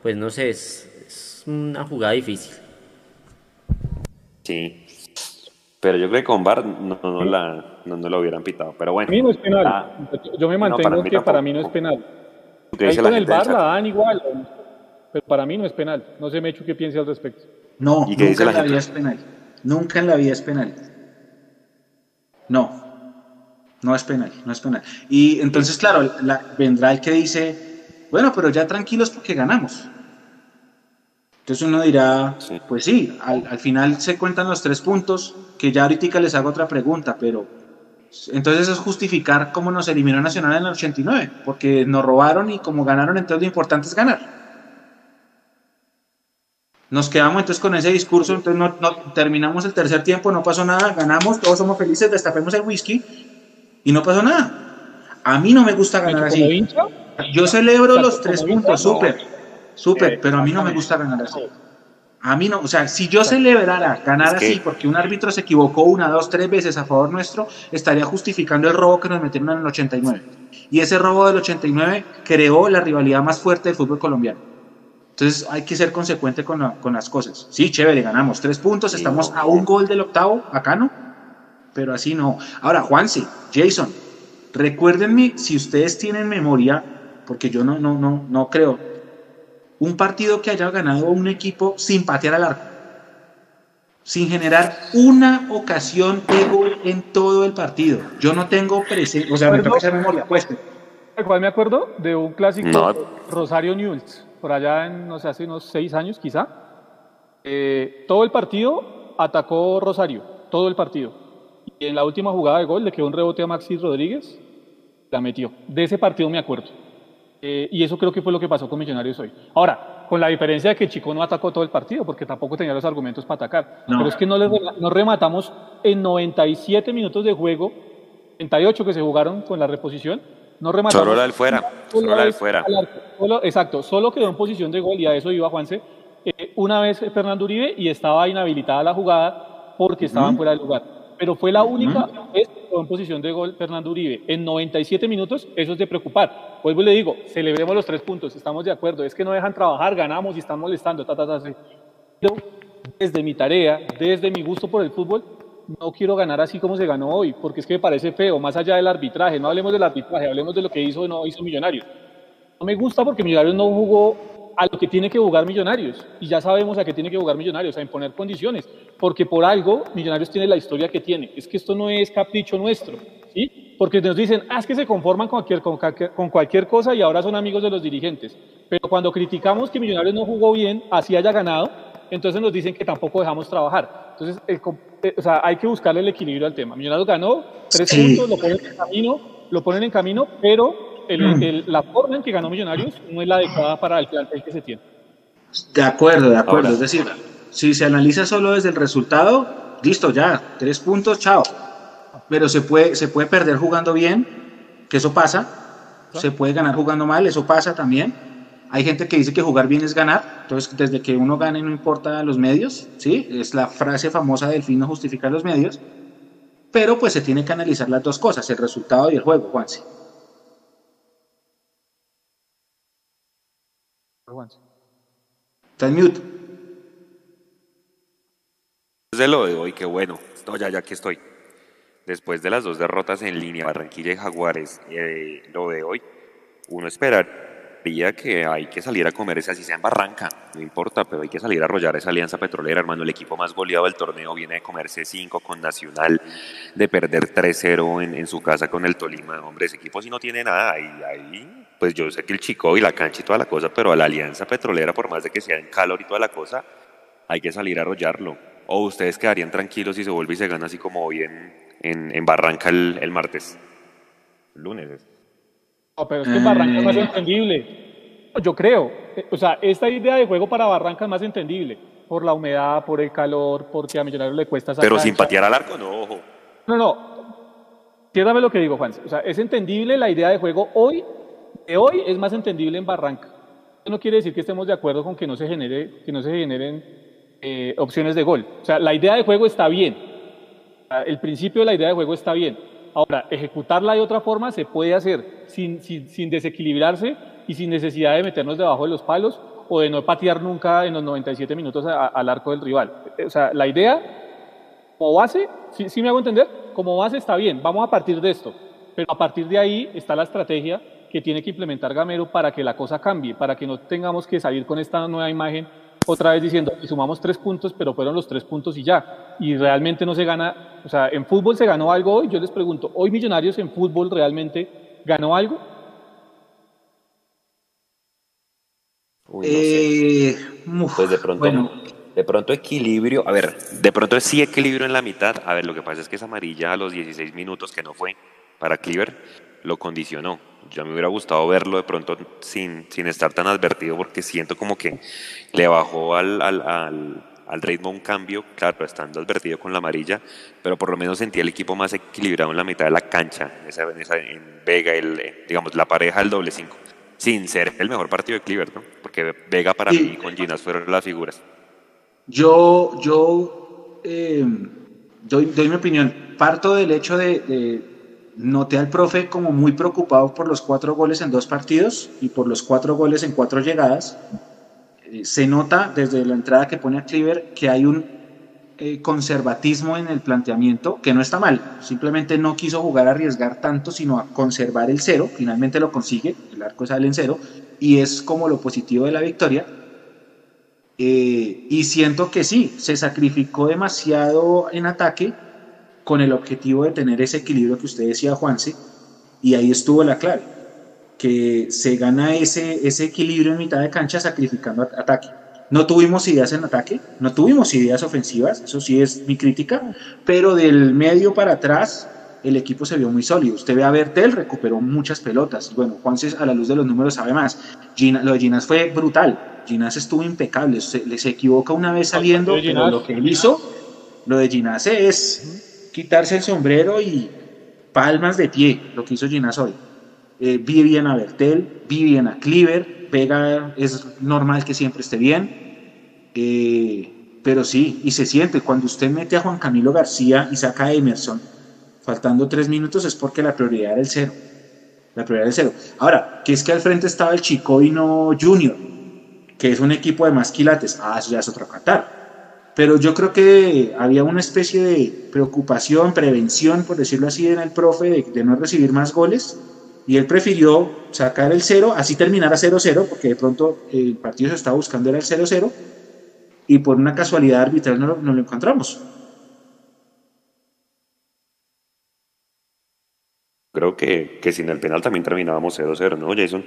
Pues no sé, es, es una jugada difícil. Sí. Pero yo creo que con VAR no, no, la, no, no lo hubieran pitado. Pero bueno. Para mí no es penal. Ah, yo me mantengo que para mí no es penal. Ahí con el VAR la dan igual. Pero para mí no es penal. No sé, Mechu, qué piensa al respecto. No, nunca en la, vida es penal. Nunca en la vida es penal. No, no es penal, no es penal. Y entonces, claro, vendrá el que dice, bueno, pero ya tranquilos porque ganamos. Entonces uno dirá, pues sí, al, al, final se cuentan los tres puntos, que ya ahorita les hago otra pregunta, pero entonces es justificar cómo nos eliminó Nacional en el 89, porque nos robaron y como ganaron, entonces lo importante es ganar. Nos quedamos entonces con ese discurso, entonces no, terminamos el tercer tiempo, no pasó nada, ganamos, todos somos felices, destapemos el whisky y no pasó nada. A mí no me gusta ganar así. Yo celebro los tres puntos, súper, súper, pero a mí no me gusta ganar así. A mí no, o sea, si yo celebrara ganar así porque un árbitro se equivocó una, dos, tres veces a favor nuestro, estaría justificando el robo que nos metieron en el 89. Y ese robo del 89 creó la rivalidad más fuerte del fútbol colombiano. Entonces hay que ser consecuente con, las cosas. Sí, chévere, ganamos tres puntos, estamos a un gol del octavo, acá no, pero así no. Ahora, Juanse, Jason, recuérdenme si ustedes tienen memoria, porque yo no, no, no, no creo, un partido que haya ganado un equipo sin patear al arco, sin generar una ocasión de gol en todo el partido. Yo no tengo presente, o sea, me toca hacer memoria, pues. ¿Cuál me acuerdo? De un clásico Rosario News por allá en, no sé, hace unos seis años quizá. Eh, todo el partido atacó Rosario. todo el partido. Y en la última jugada de gol le quedó un rebote a Maxi Rodríguez, la metió. De ese partido me acuerdo. Eh, y eso creo que fue lo que pasó con Millonarios hoy. Ahora, con la diferencia de que Chico no atacó todo el partido, porque tampoco tenía los argumentos para atacar. Pero es que no, le, no rematamos en 97 minutos de juego, 38 que se jugaron con la reposición, no rematamos. Solo la del fuera. Solo la del fuera. exacto, solo quedó en posición de gol y a eso iba Juanse. Eh, una vez Fernando Uribe y estaba inhabilitada la jugada porque estaban fuera del lugar. Pero fue la única vez que en posición de gol Fernando Uribe. En 97 minutos, eso es de preocupar. Vuelvo y le digo, celebremos los tres puntos, estamos de acuerdo. Es que no dejan trabajar, ganamos y están molestando, ta, ta, ta, Pero desde mi tarea, desde mi gusto por el fútbol, no quiero ganar así como se ganó hoy, porque es que me parece feo, más allá del arbitraje, no hablemos del arbitraje, hablemos de lo que hizo o no hizo Millonarios. No me gusta porque Millonarios no jugó a lo que tiene que jugar Millonarios, y ya sabemos a qué tiene que jugar Millonarios, a imponer condiciones, porque por algo Millonarios tiene la historia que tiene, es que esto no es capricho nuestro, ¿sí? Porque nos dicen, ah, es que se conforman con cualquier, con, con cualquier cosa y ahora son amigos de los dirigentes, pero cuando criticamos que Millonarios no jugó bien, así haya ganado, entonces nos dicen que tampoco dejamos trabajar. Entonces, el, eh, o sea, hay que buscarle el equilibrio al tema. Millonarios ganó tres puntos, lo ponen en camino, lo ponen en camino, pero mm. el, la forma en que ganó Millonarios no es la adecuada para el plantel que se tiene. De acuerdo, de acuerdo. es decir, si se analiza solo desde el resultado, listo, ya, tres puntos, chao. Pero se puede, se puede perder jugando bien, que eso pasa. Se puede ganar jugando mal, eso pasa también hay gente que dice que jugar bien es ganar, entonces desde que uno gane no importa los medios, ¿sí? Es la frase famosa del fin no justifica los medios, pero pues se tiene que analizar las dos cosas, el resultado y el juego, Juanse. Está en mute. Desde lo de hoy, qué bueno. No, ya, ya que estoy. Después de las dos derrotas en línea, Barranquilla y Jaguares, eh, lo de hoy, uno esperar que hay que salir a comer ese así sea en Barranca, no importa, pero hay que salir a arrollar esa alianza petrolera, hermano. El equipo más goleado del torneo viene de comerse 5 con Nacional, de perder 3-0 en, su casa con el Tolima. Hombre, ese equipo sí no tiene nada. Ahí, pues yo sé que el chico y la cancha y toda la cosa, pero a la alianza petrolera, por más de que sea en calor y toda la cosa, hay que salir a arrollarlo. O ustedes quedarían tranquilos si se vuelve y se gana así como hoy en, en, Barranca el, el martes, lunes. No, pero es que Barranca es más mm. entendible. Yo creo. O sea, esta idea de juego para Barranca es más entendible. Por la humedad, por el calor, porque a Millonarios le cuesta Pero sin patear al arco, no, ojo. No, no. Entiéndame lo que digo, Juan. O sea, es entendible la idea de juego hoy, de hoy es más entendible en Barranca. Eso no quiere decir que estemos de acuerdo con que no se, genere, que no se generen eh, opciones de gol. O sea, la idea de juego está bien. El principio de la idea de juego está bien Ahora, ejecutarla de otra forma se puede hacer sin, sin, desequilibrarse y sin necesidad de meternos debajo de los palos o de no patear nunca en los 97 minutos al arco del rival. O sea, la idea, como base, si me hago entender, como base está bien, vamos a partir de esto, pero a partir de ahí está la estrategia que tiene que implementar Gamero para que la cosa cambie, para que no tengamos que salir con esta nueva imagen otra vez diciendo, y sumamos tres puntos, pero fueron los tres puntos y ya. Y realmente no se gana, o sea, en fútbol se ganó algo hoy. Yo les pregunto, ¿hoy Millonarios en fútbol realmente ganó algo? Eh, pues de pronto, de pronto equilibrio, a ver, de pronto sí equilibrio en la mitad. A ver, lo que pasa es que esa amarilla a los 16 minutos que no fue para Cleaver lo condicionó yo me hubiera gustado verlo de pronto sin, sin estar tan advertido porque siento como que le bajó al, al, al, ritmo un cambio, claro, estando advertido con la amarilla, pero por lo menos sentí el equipo más equilibrado en la mitad de la cancha, en, esa, en, Vega, el, digamos, la pareja del doble cinco, sin ser el mejor partido de Cleaver, ¿no? porque Vega para mí con Ginas fueron las figuras. Yo, yo eh, doy, doy, mi opinión. Parto del hecho de noté al profe como muy preocupado por los cuatro goles en dos partidos y por los cuatro goles en cuatro llegadas. Eh, se nota desde la entrada que pone a Cleaver que hay un eh, conservatismo en el planteamiento que no está mal. Simplemente no quiso jugar a arriesgar tanto, sino a conservar el cero. Finalmente lo consigue, el arco sale en cero y es como lo positivo de la victoria. Eh, y siento que sí, se sacrificó demasiado en ataque con el objetivo de tener ese equilibrio que usted decía, Juanse, y ahí estuvo la clave, que se gana ese, ese equilibrio en mitad de cancha sacrificando ataque. No tuvimos ideas en ataque, no tuvimos ideas ofensivas, eso sí es mi crítica, pero del medio para atrás el equipo se vio muy sólido. Usted ve a Bertel, recuperó muchas pelotas. Bueno, Juanse a la luz de los números sabe más. lo de Ginas fue brutal. Ginas estuvo impecable. Se, se equivoca una vez saliendo, pero lo que él hizo, lo de Ginas es quitarse el sombrero y palmas de pie, lo que hizo Ginas hoy. Eh, vi bien a Bertel, vi bien a Cleaver, Vega es normal que siempre esté bien. Eh, pero sí, y se siente, cuando usted mete a Juan Camilo García y saca a Emerson, faltando tres minutos es porque la prioridad era el cero. La prioridad era el cero. Ahora, que es que al frente estaba el Chico y no Junior, que es un equipo de más quilates. Ah, eso ya es otro Qatar. Pero yo creo que había una especie de preocupación, prevención, por decirlo así, en el profe de, no recibir más goles. Y él prefirió sacar el cero, así terminar a 0-0, porque de pronto el partido se estaba buscando era el 0-0. Y por una casualidad arbitral no no lo encontramos. Creo que, que sin el penal también terminábamos 0-0, ¿no, Jason?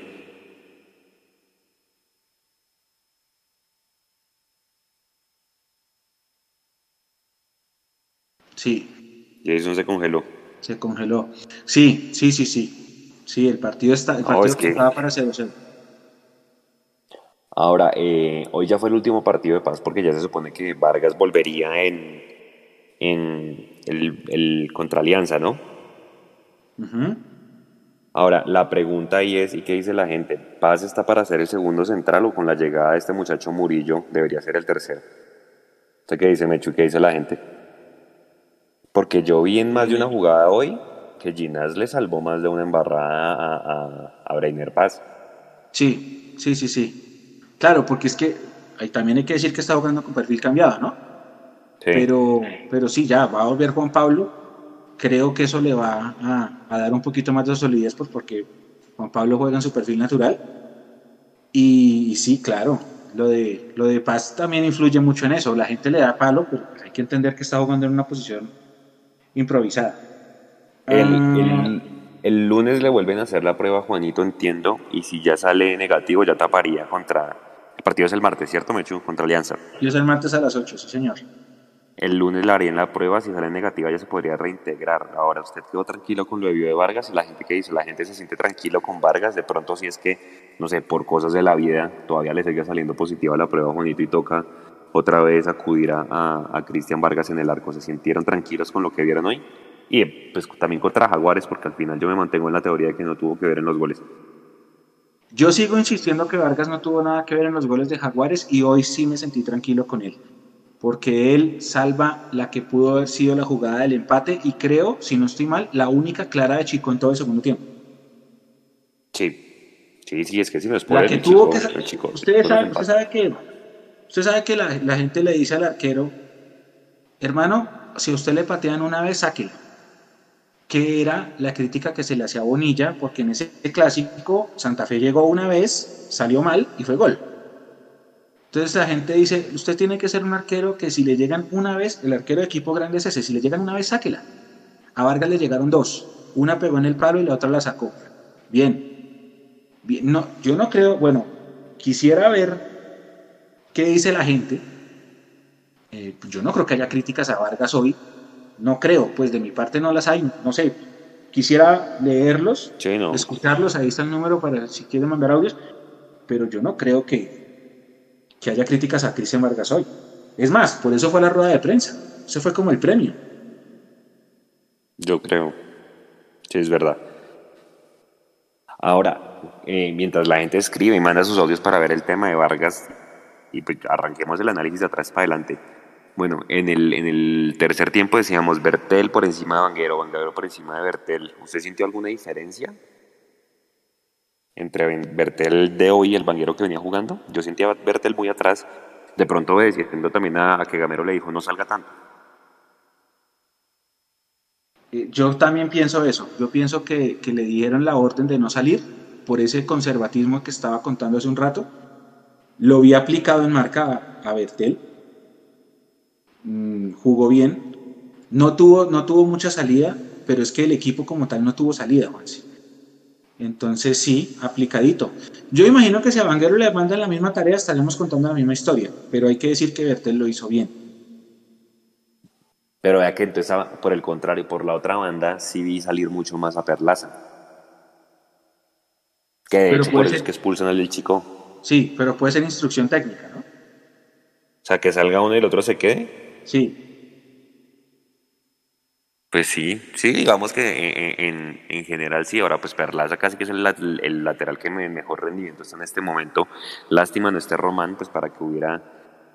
Sí. Jason se congeló. Se congeló. Sí, sí, sí, sí. Sí, el partido, está, el partido estaba para 0-0. Ahora, eh, hoy ya fue el último partido de paz porque ya se supone que Vargas volvería en, en el, el contra Alianza, ¿no? Ahora, la pregunta ahí es, ¿y qué dice la gente? ¿Paz está para ser el segundo central o con la llegada de este muchacho Murillo debería ser el tercero? ¿Usted qué dice, Mechu? ¿Qué dice la gente? Porque yo vi en más de una jugada hoy que Ginás le salvó más de una embarrada a, a, Breiner Paz. Sí, sí, sí, sí. Claro, porque es que ahí también hay que decir que está jugando con perfil cambiado, ¿no? Sí. Pero, pero sí, ya va a volver Juan Pablo creo que eso le va a, dar un poquito más de solidez pues porque Juan Pablo juega en su perfil natural. Y, sí, claro, lo de, lo de Paz también influye mucho en eso. La gente le da palo, pero hay que entender que está jugando en una posición improvisada. El, el, lunes le vuelven a hacer la prueba a Juanito, entiendo, y si ya sale negativo ya taparía contra... El partido es el martes, ¿cierto, Mechu? Contra Alianza. Y es el martes a las 8, sí, señor. El lunes la harían la prueba, si sale negativa ya se podría reintegrar. Ahora, usted quedó tranquilo con lo de de Vargas y la gente que dice, la gente se siente tranquilo con Vargas, de pronto si es que, no sé, por cosas de la vida, todavía le sigue saliendo positiva la prueba Juanito y toca otra vez acudir a, a, Cristian Vargas en el arco. ¿Se sintieron tranquilos con lo que vieron hoy? Y pues también contra Jaguares, porque al final yo me mantengo en la teoría de que no tuvo que ver en los goles. Yo sigo insistiendo que Vargas no tuvo nada que ver en los goles de Jaguares y hoy sí me sentí tranquilo con él porque él salva la que pudo haber sido la jugada del empate y creo, si no estoy mal, la única clara de Chico en todo el segundo tiempo. Sí, sí, sí, es que si no es por la que tuvo que usted, sabe, usted sabe que usted sabe que la, la, gente le dice al arquero, hermano, si usted le patean una vez, sáquela. Que era la crítica que se le hacía a Bonilla, porque en ese clásico Santa Fe llegó una vez, salió mal y fue gol. Entonces la gente dice, usted tiene que ser un arquero que si le llegan una vez, el arquero de equipo grande es ese, si le llegan una vez, sáquela. A Vargas le llegaron dos, una pegó en el palo y la otra la sacó. Bien, bien, no, yo no creo, bueno, quisiera ver qué dice la gente. Eh, yo no creo que haya críticas a Vargas hoy, no creo, pues de mi parte no las hay, no sé, quisiera leerlos, escucharlos, ahí está el número para si quieren mandar audios, pero yo no creo que, que haya críticas a Cristian Vargas hoy. Es más, por eso fue la rueda de prensa. Eso fue como el premio. Yo creo. Sí, es verdad. Ahora, eh, mientras la gente escribe y manda sus audios para ver el tema de Vargas, y pues arranquemos el análisis de atrás para adelante. Bueno, en el, en el tercer tiempo decíamos Bertel por encima de Vanguero, Vanguero por encima de Bertel. ¿Usted sintió alguna diferencia? entre Bertel de hoy y el banguero que venía jugando. Yo sentía a Bertel muy atrás, de pronto obedeciendo también a, que Gamero le dijo no salga tanto. Eh, yo también pienso eso, yo pienso que, le dieron la orden de no salir por ese conservatismo que estaba contando hace un rato. Lo vi aplicado en marca a, Bertel, mm, jugó bien, no tuvo, no tuvo mucha salida, pero es que el equipo como tal no tuvo salida, Juanse Entonces sí, aplicadito. Yo imagino que si a Vanguero le mandan la misma tarea estaremos contando la misma historia, pero hay que decir que Bertel lo hizo bien. Pero vea que entonces, por el contrario, por la otra banda, sí vi salir mucho más a Perlaza. Que de hecho, por eso es que expulsan al del chico. Sí, pero puede ser instrucción técnica, ¿no? O sea, que salga uno y el otro se quede. Sí. Pues sí, sí, digamos que en, general sí. Ahora, pues Perlaza casi que es el, lateral que mejor rendimiento está en este momento. Lástima no esté Román, pues para que hubiera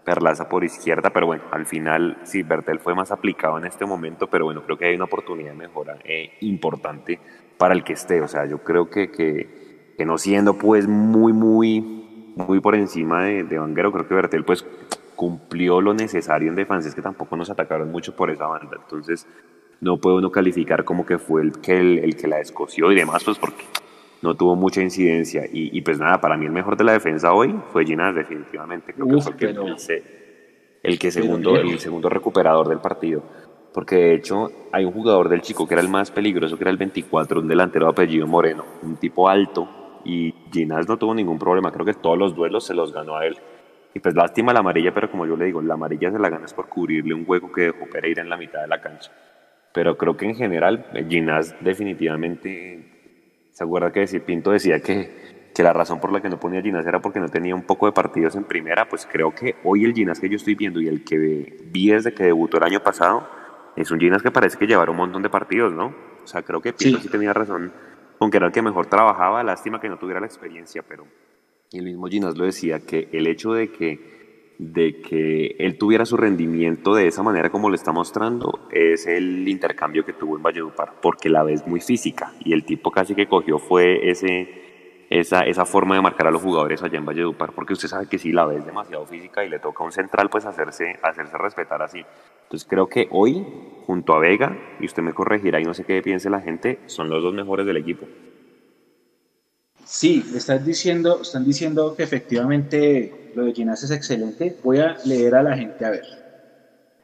Perlaza por izquierda. Pero bueno, al final sí, Bertel fue más aplicado en este momento. Pero bueno, creo que hay una oportunidad de mejora eh, importante para el que esté. O sea, yo creo que, que, que no siendo pues muy, muy, muy por encima de, de Vanguero, creo que Bertel pues cumplió lo necesario en defensa. Es que tampoco nos atacaron mucho por esa banda. Entonces no puede uno calificar como que fue el que, el, que la escoció y demás, pues porque no tuvo mucha incidencia. Y, pues nada, para mí el mejor de la defensa hoy fue Ginás, definitivamente. Creo que fue el, que, segundo, el segundo recuperador del partido. Porque de hecho hay un jugador del chico que era el más peligroso, que era el 24, un delantero de apellido Moreno, un tipo alto. Y Ginás no tuvo ningún problema, creo que todos los duelos se los ganó a él. Y pues lástima la amarilla, pero como yo le digo, la amarilla se la ganas por cubrirle un hueco que dejó Pereira en la mitad de la cancha. Pero creo que en general, Ginás definitivamente, ¿se acuerda que Pinto decía que, que la razón por la que no ponía Ginás era porque no tenía un poco de partidos en primera? Pues creo que hoy el Ginás que yo estoy viendo y el que vi desde que debutó el año pasado, es un Ginás que parece que llevará un montón de partidos, ¿no? O sea, creo que Pinto sí, tenía razón con que era el que mejor trabajaba, lástima que no tuviera la experiencia, pero el mismo Ginás lo decía, que el hecho de que de que él tuviera su rendimiento de esa manera como lo está mostrando es el intercambio que tuvo en Valledupar, porque la vez muy física y el tipo casi que cogió fue ese, esa, esa forma de marcar a los jugadores allá en Valledupar, porque usted sabe que si la vez demasiado física y le toca a un central pues hacerse, hacerse respetar así. Entonces creo que hoy, junto a Vega, y usted me corregirá y no sé qué piense la gente, son los dos mejores del equipo. Sí, están diciendo, están diciendo que efectivamente lo de Ginás es excelente. Voy a leer a la gente a ver.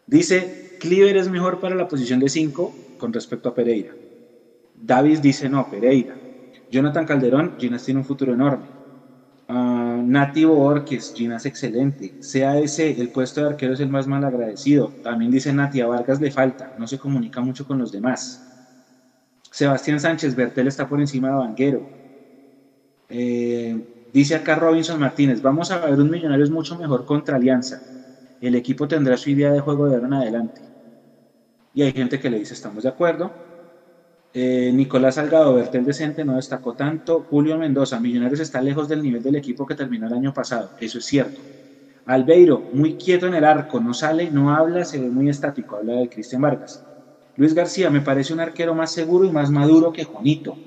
Dice, Cliver es mejor para la posición de 5 con respecto a Pereira. Davis dice, no, Pereira. Jonathan Calderón, Ginás tiene un futuro enorme. Nativo Orques, Ginás excelente. CAS, el puesto de arquero es el más mal agradecido. También dice Nati, a Vargas le falta, no se comunica mucho con los demás. Sebastián Sánchez, Bertel está por encima de Vanguero. Eh, dice acá Robinson Martínez, vamos a ver un Millonarios mucho mejor contra Alianza. El equipo tendrá su idea de juego de ahora en adelante. Y hay gente que le dice, estamos de acuerdo. Eh, Nicolás Salgado, Bertel Decente no destacó tanto. Julio Mendoza, Millonarios está lejos del nivel del equipo que terminó el año pasado. Eso es cierto. Albeiro, muy quieto en el arco, no sale, no habla, se ve muy estático. Habla de Cristian Vargas. Luis García, me parece un arquero más seguro y más maduro que Juanito.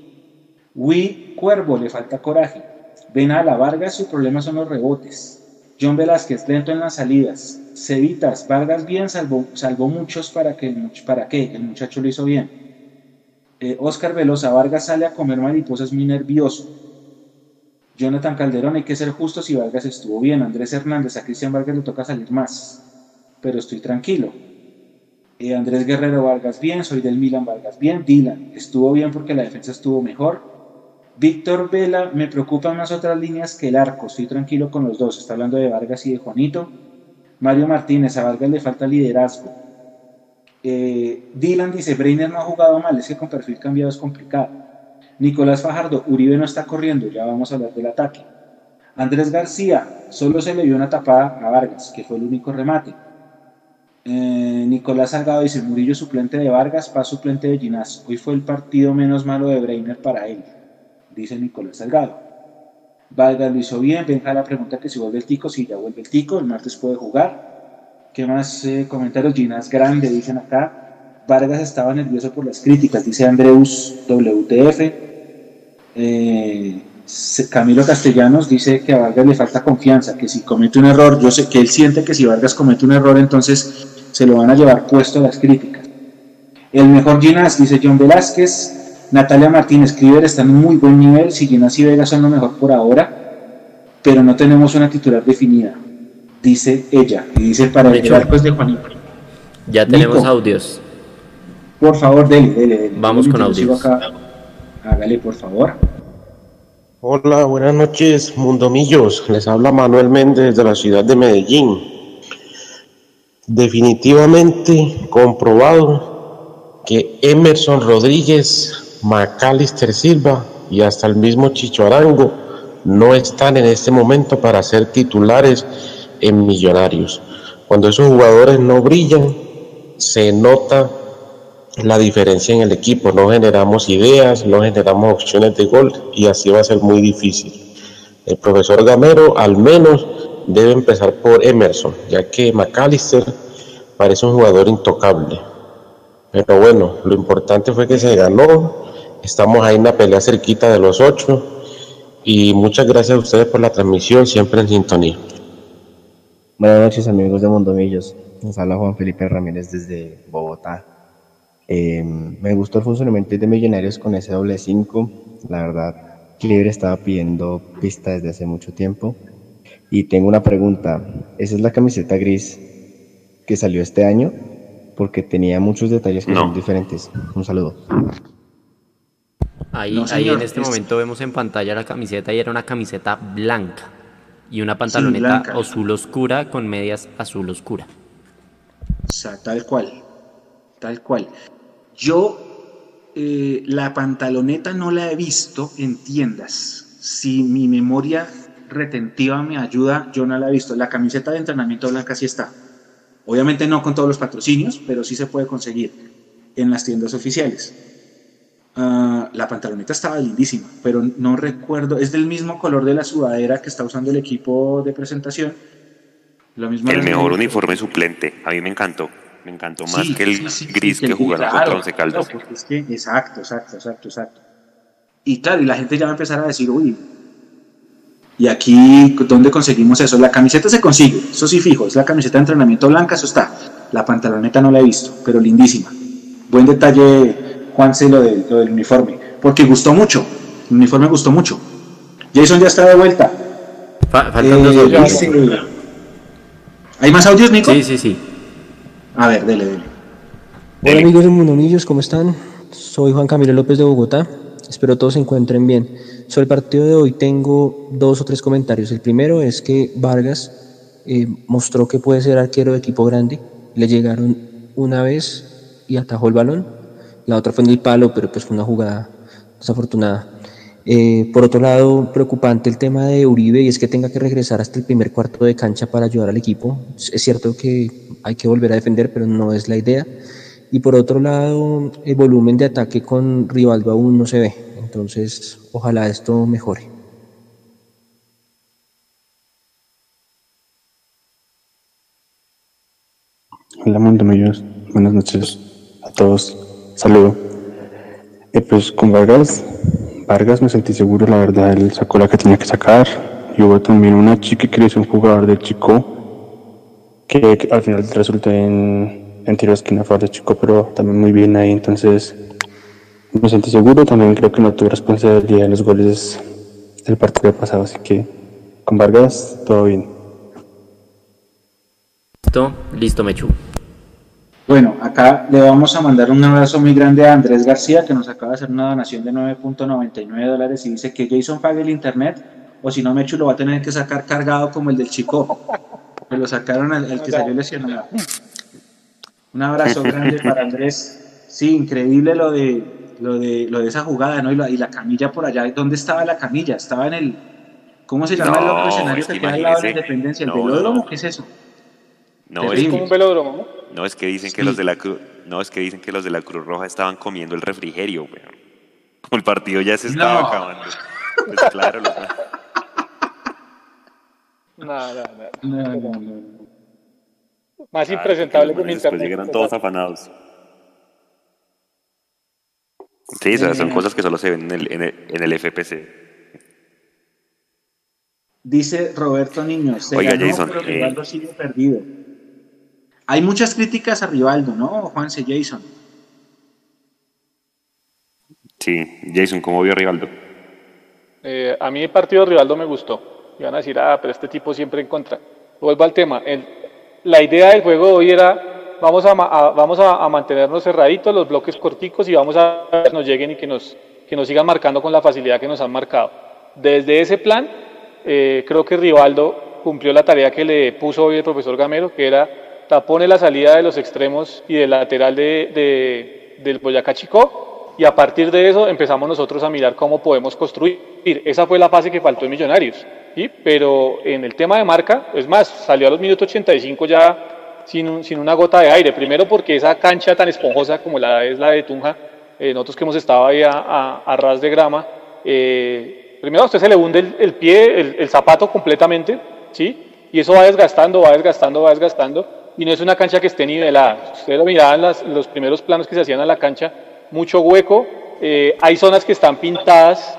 Wii Cuervo, le falta coraje. Ven a Vargas, su problema son los rebotes. John Velázquez, lento en las salidas. Cevitas, Vargas bien, salvó, salvó muchos para que, para qué, el muchacho lo hizo bien. Eh, Oscar Velosa, Vargas sale a comer mariposas muy nervioso. Jonathan Calderón, hay que ser justos y Vargas estuvo bien. Andrés Hernández, a Cristian Vargas le toca salir más. Pero estoy tranquilo. Eh, Andrés Guerrero Vargas bien, soy del Milan Vargas bien. Dylan, estuvo bien porque la defensa estuvo mejor. Víctor Vela, me preocupan más otras líneas que el arco, estoy tranquilo con los dos, está hablando de Vargas y de Juanito. Mario Martínez, a Vargas le falta liderazgo. Eh, Dylan dice, Breiner no ha jugado mal, es que con perfil cambiado es complicado. Nicolás Fajardo, Uribe no está corriendo, ya vamos a hablar del ataque. Andrés García, solo se le dio una tapada a Vargas, que fue el único remate. Eh, Nicolás Salgado dice, Murillo suplente de Vargas, Paz suplente de Ginás. Hoy fue el partido menos malo de Breiner para él dice Nicolás Salgado. Vargas lo hizo bien, venga la pregunta que si vuelve el tico, si ya vuelve el tico, el martes puede jugar. ¿Qué más eh, comentarios? Ginas Grande, dicen acá. Vargas estaba nervioso por las críticas, dice Andreus WTF. Eh, Camilo Castellanos dice que a Vargas le falta confianza, que si comete un error, yo sé que él siente que si Vargas comete un error, entonces se lo van a llevar puesto a las críticas. El mejor Ginas, dice John Velázquez. Natalia Martínez Cliver está en muy buen nivel, si y Vega son lo mejor por ahora, pero no tenemos una titular definida, dice ella, y dice para el arco pues de Juanito. Ya tenemos audios. Por favor, dele, dele, Vamos con audios. Hágale, por favor. Hola, buenas noches, Mundomillos. Les habla Manuel Méndez de la ciudad de Medellín. Definitivamente comprobado que Emerson Rodríguez, Macalister Silva y hasta el mismo Chicho Arango no están en este momento para ser titulares en Millonarios. Cuando esos jugadores no brillan, se nota la diferencia en el equipo. No generamos ideas, no generamos opciones de gol y así va a ser muy difícil. El profesor Gamero al menos debe empezar por Emerson, ya que McAllister parece un jugador intocable. Pero bueno, lo importante fue que se ganó. Estamos ahí en la pelea cerquita de los ocho. Y muchas gracias a ustedes por la transmisión, siempre en sintonía. Buenas noches amigos de Mondomillos. Nos habla Juan Felipe Ramírez desde Bogotá. Eh, me gustó el funcionamiento de Millonarios con ese doble 5. La verdad, Cliver estaba pidiendo pista desde hace mucho tiempo. Y tengo una pregunta. ¿Esa es la camiseta gris que salió este año? Porque tenía muchos detalles que son diferentes. Un saludo. Ahí, ahí en este momento vemos en pantalla la camiseta y era una camiseta blanca y una pantaloneta azul oscura con medias azul oscura. O sea, tal cual, tal cual. Yo eh, la pantaloneta no la he visto en tiendas. Si mi memoria retentiva me ayuda, yo no la he visto. La camiseta de entrenamiento blanca sí está. Obviamente no con todos los patrocinios, pero sí se puede conseguir en las tiendas oficiales. Ah, la pantaloneta estaba lindísima, pero no recuerdo, es del mismo color de la sudadera que está usando el equipo de presentación. Lo mismo el mejor uniforme suplente, a mí me encantó. Me encantó más que el gris que, jugaron contra Once Caldas. exacto, exacto, exacto, exacto. Y claro, y la gente ya va a empezar a decir, uy, ¿y aquí dónde conseguimos eso? La camiseta se consigue, eso sí fijo, es la camiseta de entrenamiento blanca, eso está. La pantaloneta no la he visto, pero lindísima. Buen detalle, Juanse, lo, lo del uniforme, porque gustó mucho, el uniforme gustó mucho. Jason ya está de vuelta. faltan dos eh, audios. ¿Hay más audios, Nico? Sí, sí, sí. A ver, dele, dele. Hola amigos de Mundomillos, ¿cómo están? Soy Juan Camilo López de Bogotá. Espero todos se encuentren bien. Sobre el partido de hoy tengo dos o tres comentarios. El primero es que Vargas eh, mostró que puede ser arquero de equipo grande. Le llegaron una vez y atajó el balón. La otra fue en el palo, pero pues fue una jugada desafortunada. Eh, por otro lado, preocupante el tema de Uribe y es que tenga que regresar hasta el primer cuarto de cancha para ayudar al equipo. Es cierto que hay que volver a defender, pero no es la idea. Y por otro lado, el volumen de ataque con Rivaldo aún no se ve. Entonces, ojalá esto mejore. Hola, Mondomillos. Buenas noches a todos. Saludo. Eh, pues con Vargas Vargas me sentí seguro, la verdad, él sacó la que tenía que sacar. Y hubo también una chica que ser un jugador del Chico, que, al final resultó en, en tiro de esquina a de Chico, pero también muy bien ahí. Entonces me sentí seguro, también creo que no tuve responsabilidad en los goles del partido pasado, así que con Vargas todo bien. Listo, listo, Mechu. Bueno, acá le vamos a mandar un abrazo muy grande a Andrés García, que nos acaba de hacer una donación de 9.99 dólares y dice que Jason pague el internet, o si no, Mechu lo va a tener que sacar cargado como el del chico. Que lo sacaron al, que salió lesionado. Un abrazo grande para Andrés. Sí, increíble lo de lo de, lo de esa jugada, ¿no? Y la, camilla por allá. ¿Dónde estaba la camilla? Estaba en el. ¿Cómo se llama el otro escenario que, queda al lado de la independencia? ¿El velódromo? ¿Qué es eso? No, es como un velódromo, ¿no? No es que dicen que los de la Cruz, no es que dicen que los de la Cruz Roja estaban comiendo el refrigerio, weón. Como el partido ya se estaba acabando. Pues claro, los... no, no, no, no, Más impresentable que mi internet. llegaron todos afanados. Sí, esas son cosas que solo se ven en el, en el, en el FPC. Dice Roberto Niño, se Oiga, ganó, Jason, pero eh, sigue perdido. Hay muchas críticas a Rivaldo, ¿no, Juanse Jason? Sí, Jason, ¿cómo vio a Rivaldo? Eh, a mí el partido de Rivaldo me gustó. Iban a decir, ah, pero este tipo siempre en contra. Vuelvo al tema. la idea del juego de hoy era, vamos a, vamos a, mantenernos cerraditos, los bloques corticos y vamos a que nos lleguen y que nos, que nos sigan marcando con la facilidad que nos han marcado. Desde ese plan, eh, creo que Rivaldo cumplió la tarea que le puso hoy el profesor Gamero, que era tapone la salida de los extremos y del lateral de, del Boyacá Chico, y a partir de eso empezamos nosotros a mirar cómo podemos construir. Esa fue la fase que faltó en Millonarios, ¿sí? pero en el tema de marca, es más, salió a los minutos 85 ya sin, sin una gota de aire, primero porque esa cancha tan esponjosa como la es la de Tunja, eh, nosotros que hemos estado ahí a, ras de grama, eh, primero a usted se le hunde el, pie, el, zapato completamente, ¿sí? Y eso va desgastando, va desgastando, va desgastando, y no es una cancha que esté nivelada. Ustedes lo miraban en los primeros planos que se hacían a la cancha, mucho hueco, eh, hay zonas que están pintadas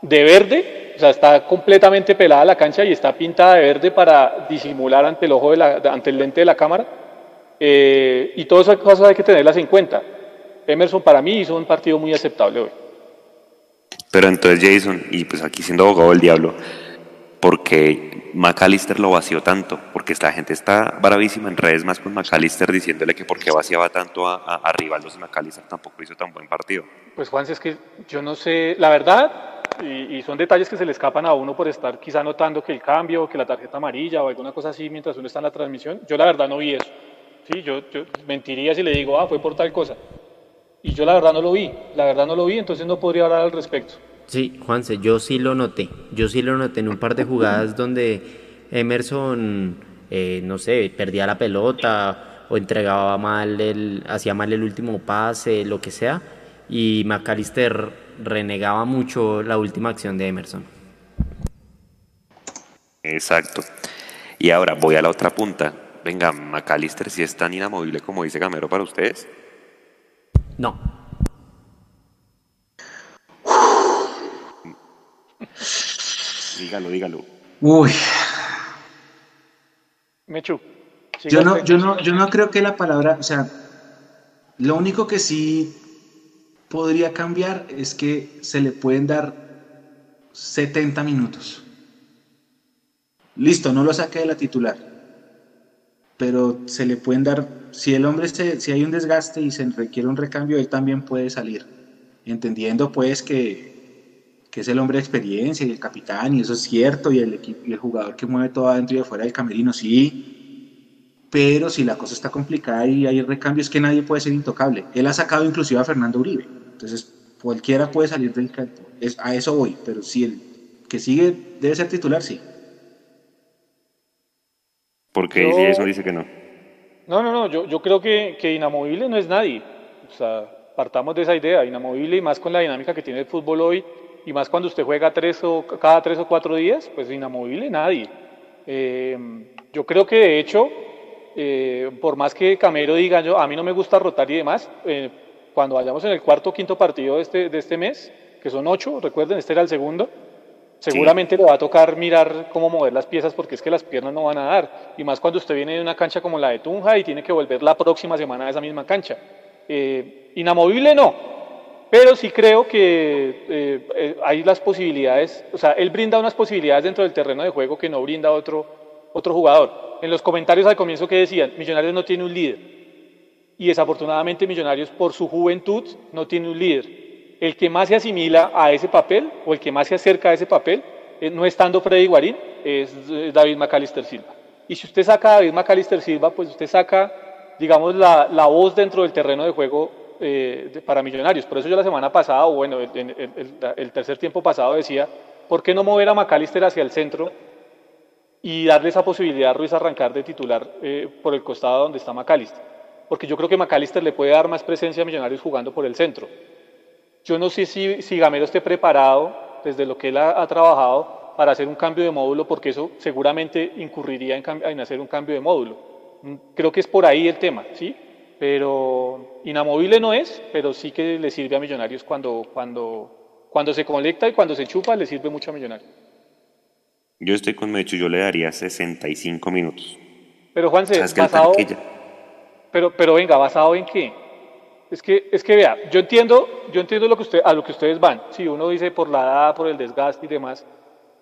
de verde, o sea, está completamente pelada la cancha y está pintada de verde para disimular ante el ojo de la, ante el lente de la cámara. y todas esas cosas hay que tenerlas en cuenta. Emerson para mí hizo un partido muy aceptable hoy. Pero entonces Jason, y pues aquí siendo abogado del diablo, porque McAllister lo vació tanto, porque esta gente está bravísima en redes más con McAllister diciéndole que porque vaciaba tanto a, a, a Rivaldos y McAllister tampoco hizo tan buen partido. Pues Juan, es que yo no sé, la verdad, y, son detalles que se le escapan a uno por estar quizá notando que el cambio, que la tarjeta amarilla o alguna cosa así mientras uno está en la transmisión, yo la verdad no vi eso. Sí, yo mentiría si le digo, ah, fue por tal cosa. Y yo la verdad no lo vi, la verdad no lo vi, entonces no podría hablar al respecto. Sí, Juanse, yo sí lo noté. Yo sí lo noté en un par de jugadas donde Emerson, eh, no sé, perdía la pelota o entregaba mal, el, hacía mal el último pase, lo que sea. Y McAllister renegaba mucho la última acción de Emerson. Exacto. Y ahora voy a la otra punta. Venga, McAllister, si es tan inamovible como dice Gamero para ustedes. No. Dígalo, dígalo. Uy. Mechu. Yo no, yo, no, yo no creo que la palabra, o sea, lo único que sí podría cambiar es que se le pueden dar 70 minutos. Listo, no lo saque de la titular, pero se le pueden dar si el hombre, se, si hay un desgaste y se requiere un recambio, él también puede salir, entendiendo pues que, que es el hombre de experiencia y el capitán, y eso es cierto, y el, equipo, y el jugador que mueve todo adentro y afuera del camerino, sí, pero si la cosa está complicada y hay recambios que nadie puede ser intocable. Él ha sacado inclusive a Fernando Uribe, entonces cualquiera puede salir del campo, es, a eso voy, pero si el que sigue debe ser titular, sí. Porque qué eso dice que no. No, no, no, yo, yo creo que, que, inamovible no es nadie. O sea, partamos de esa idea, inamovible y más con la dinámica que tiene el fútbol hoy y más cuando usted juega tres o, cada tres o cuatro días, pues inamovible nadie. Eh, yo creo que de hecho, eh, por más que Camero diga, yo, a mí no me gusta rotar y demás, eh, cuando vayamos en el cuarto o quinto partido de este, de este mes, que son ocho, recuerden, este era el segundo, Seguramente le va a tocar mirar cómo mover las piezas porque es que las piernas no van a dar. Y más cuando usted viene de una cancha como la de Tunja y tiene que volver la próxima semana a esa misma cancha. Eh, inamovible no, pero sí creo que eh, eh, hay las posibilidades, o sea, él brinda unas posibilidades dentro del terreno de juego que no brinda otro, otro jugador. En los comentarios al comienzo que decían, Millonarios no tiene un líder. Y desafortunadamente Millonarios por su juventud no tiene un líder el que más se asimila a ese papel o el que más se acerca a ese papel, eh, no estando Freddy Guarín, es David McAllister Silva. Y si usted saca a David McAllister Silva, pues usted saca, digamos, la, voz dentro del terreno de juego eh, para Millonarios. Por eso yo la semana pasada, o bueno, el, tercer tiempo pasado decía, ¿por qué no mover a McAllister hacia el centro y darle esa posibilidad a Ruiz arrancar de titular eh, por el costado donde está McAllister? Porque yo creo que McAllister le puede dar más presencia a Millonarios jugando por el centro. Yo no sé si, si Gamero esté preparado desde lo que él ha, trabajado para hacer un cambio de módulo, porque eso seguramente incurriría en, hacer un cambio de módulo. Mm, creo que es por ahí el tema, ¿sí? Pero inamovible no es, pero sí que le sirve a Millonarios cuando, cuando, cuando se conecta y cuando se chupa, le sirve mucho a Millonarios. Yo estoy con Mecho, yo le daría 65 minutos. Pero Juanse, basado, pero, pero venga, ¿basado en qué? Es que, es que vea, yo entiendo, yo entiendo lo que usted, a lo que ustedes van. Si uno dice por la edad, por el desgaste y demás,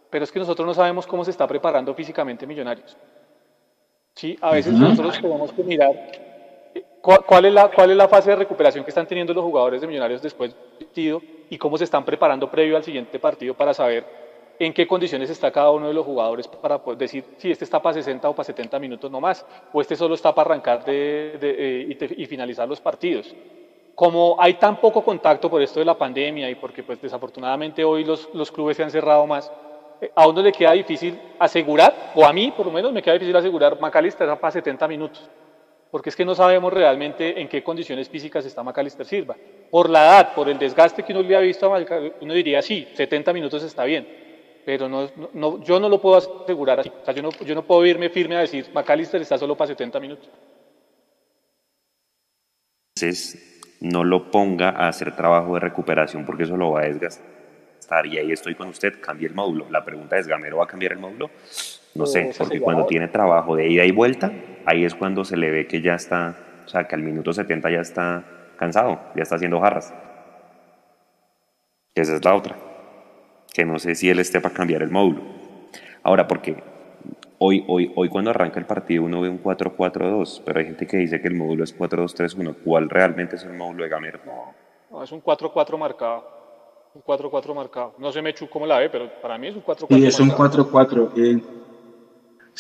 pero es que nosotros no sabemos cómo se está preparando físicamente Millonarios. Sí, a veces nosotros tenemos que mirar ¿Cuál es, la, ¿Cuál es la fase de recuperación que están teniendo los jugadores de Millonarios después del partido y cómo se están preparando previo al siguiente partido para saber en qué condiciones está cada uno de los jugadores para poder decir si este está para 60 o para 70 minutos nomás, o este solo está para arrancar de, eh, y, finalizar los partidos. Como hay tan poco contacto por esto de la pandemia y porque pues desafortunadamente hoy los, los clubes se han cerrado más, eh, a uno le queda difícil asegurar, o a mí por lo menos me queda difícil asegurar, Macalister está para 70 minutos, porque es que no sabemos realmente en qué condiciones físicas está Macalister Silva. Por la edad, por el desgaste que uno le ha visto a Macalister, uno diría sí, 70 minutos está bien pero no, no, yo no lo puedo asegurar así. O sea, yo no, yo no puedo irme firme a decir, McAllister está solo para 70 minutos. Entonces, no lo ponga a hacer trabajo de recuperación porque eso lo va a desgastar. Y ahí estoy con usted, cambie el módulo. La pregunta es, ¿Gamero va a cambiar el módulo? No sé, porque cuando tiene trabajo de ida y vuelta, ahí es cuando se le ve que ya está, o sea, que al minuto 70 ya está cansado, ya está haciendo jarras. Esa es la otra que no sé si él esté para cambiar el módulo. Ahora, porque hoy, hoy, hoy cuando arranca el partido uno ve un 4-4-2, pero hay gente que dice que el módulo es 4-2-3-1. ¿Cuál realmente es el módulo de Gamero? No, es un 4-4 marcado. Un 4-4 marcado. No sé Mechu cómo la ve, pero para mí es un 4-4. Y es un 4-4. Eh,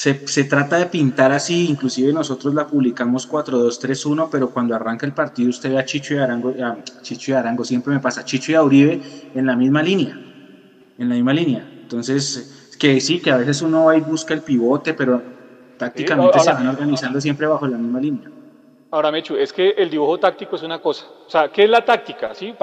se, se, trata de pintar así, inclusive nosotros la publicamos 4-2-3-1, pero cuando arranca el partido usted ve a Chicho y Arango, a Chicho y Arango, siempre me pasa, Chicho y Auribe en la misma línea en la misma línea. Entonces, que sí, que a veces uno va y busca el pivote, pero tácticamente se van organizando siempre bajo la misma línea. Ahora, Mechu, es que el dibujo táctico es una cosa. O sea, ¿qué es la táctica? ¿Sí?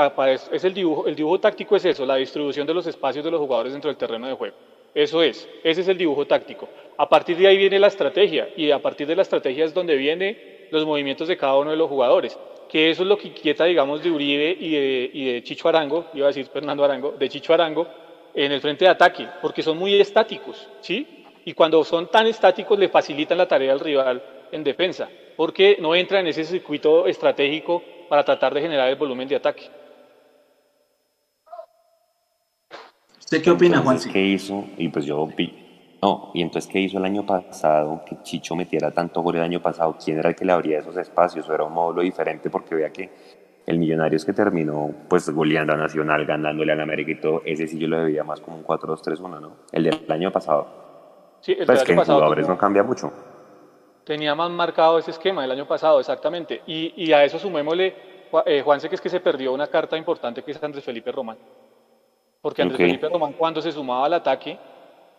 es el, dibujo, el dibujo táctico es eso, la distribución de los espacios de los jugadores dentro del terreno de juego. Eso es, ese es el dibujo táctico. A partir de ahí viene la estrategia y a partir de la estrategia es donde vienen los movimientos de cada uno de los jugadores. Que eso es lo que inquieta, digamos, de Uribe y de, y de Chicho Arango, iba a decir Fernando Arango, de Chicho Arango, en el frente de ataque, porque son muy estáticos, ¿sí? Y cuando son tan estáticos le facilitan la tarea al rival en defensa, porque no entra en ese circuito estratégico para tratar de generar el volumen de ataque. ¿Usted qué opina, Juan? ¿Qué hizo? Y pues yo no, y entonces ¿qué hizo el año pasado? Que Chicho metiera tanto gol el año pasado. ¿Quién era el que le abría esos espacios? ¿O era un módulo diferente? Porque vea que el Millonarios que terminó pues goleando a Nacional, ganándole al América y todo, ese sí yo lo debía más como un 4-2-3-1, ¿no? El del año pasado. Sí, el pues del año que en jugadores no cambia mucho. Tenía más marcado ese esquema el año pasado, exactamente. Y, y a eso sumémosle, eh, Juan, sé que es que se perdió una carta importante que es Andrés Felipe Román. Porque Andrés Felipe Román cuando se sumaba al ataque,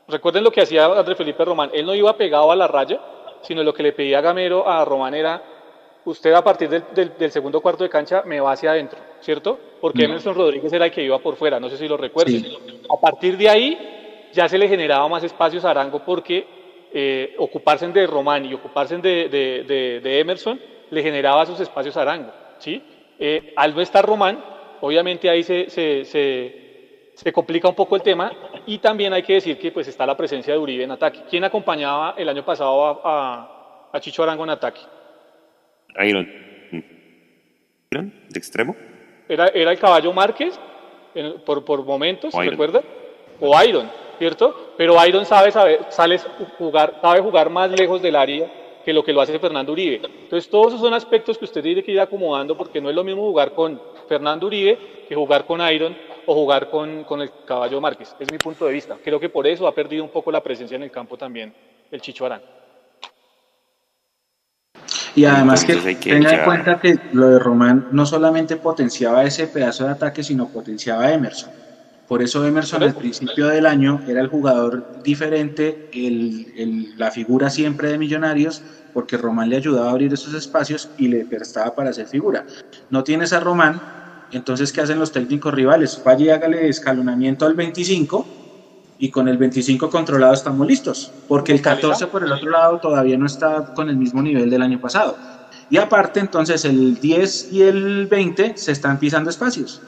recuerden lo que hacía Andrés Felipe Román, él no iba pegado a la raya, sino lo que le pedía Gamero a Román era usted a partir del, segundo cuarto de cancha me va hacia adentro, ¿cierto? Porque Emerson Rodríguez era el que iba por fuera, no sé si lo recuerden. A partir de ahí ya se le generaba más espacios a Arango porque eh, ocuparse de Román y ocuparse de, Emerson le generaba sus espacios a Arango, ¿sí? Eh, al no estar Román, obviamente ahí se, se, complica un poco el tema y también hay que decir que pues está la presencia de Uribe en ataque. ¿Quién acompañaba el año pasado a, a Chicho Arango en ataque? Iron. ¿De extremo? Era, era el caballo Márquez, por, por momentos, ¿se recuerda? O Iron, ¿cierto? Pero Iron sabe, sabe, sale jugar, sabe jugar más lejos del área que lo que lo hace Fernando Uribe. Entonces, todos esos son aspectos que usted tiene que ir acomodando porque no es lo mismo jugar con Fernando Uribe que jugar con Iron o jugar con, con el caballo Márquez. Es mi punto de vista. Creo que por eso ha perdido un poco la presencia en el campo también el Chicho Arán. Y además que, tenga en cuenta que lo de Román no solamente potenciaba ese pedazo de ataque, sino potenciaba a Emerson. Por eso Emerson al principio del año era el jugador diferente, el, la figura siempre de Millonarios, porque Román le ayudaba a abrir esos espacios y le prestaba para hacer figura. No tienes a Román, entonces ¿qué hacen los técnicos rivales? Vaya y hágale escalonamiento al 25 y con el 25 controlado estamos listos, porque el 14 por el otro lado todavía no está con el mismo nivel del año pasado. Y aparte, entonces el 10 y el 20 se están pisando espacios.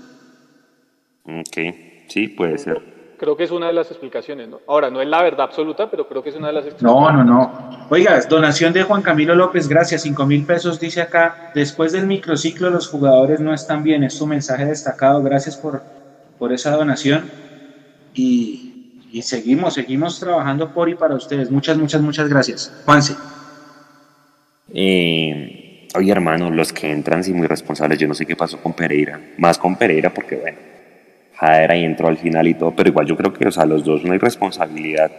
Ok, sí, puede ser. Creo que es una de las explicaciones, ¿no? Ahora, no es la verdad absoluta, pero creo que es una de las explicaciones. No, no, no. Oiga, donación de Juan Camilo López, gracias, 5 mil pesos, dice acá. Después del microciclo, los jugadores no están bien, es su mensaje destacado. Gracias por, por esa donación. Y, y seguimos, seguimos trabajando por y para ustedes. Muchas, muchas, muchas gracias. Juanse. Eh, oye hermano, los que entran sí muy responsables, yo no sé qué pasó con Pereira, más con Pereira porque bueno, Jader ahí entró al final y todo, pero igual yo creo que, o sea, los dos una irresponsabilidad,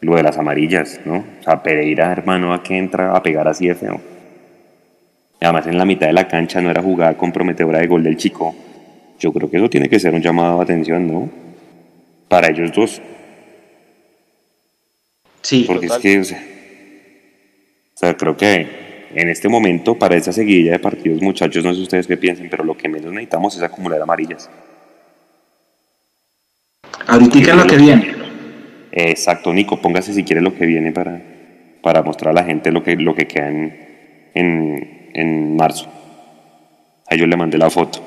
lo de las amarillas, ¿no? O sea, Pereira, hermano, a que entra a pegar así de feo. además en la mitad de la cancha no era jugada comprometedora de gol del chico. Yo creo que eso tiene que ser un llamado de atención, ¿no? Para ellos dos. Sí, Porque es que, o sea, creo que en este momento, para esa seguidilla de partidos, muchachos, no sé ustedes qué piensen, pero lo que menos necesitamos es acumular amarillas. Ahorita lo que viene. Exacto, Nico, póngase si quiere lo que viene para, para mostrar a la gente lo que, lo que queda en, en, en marzo. A yo le mandé la foto.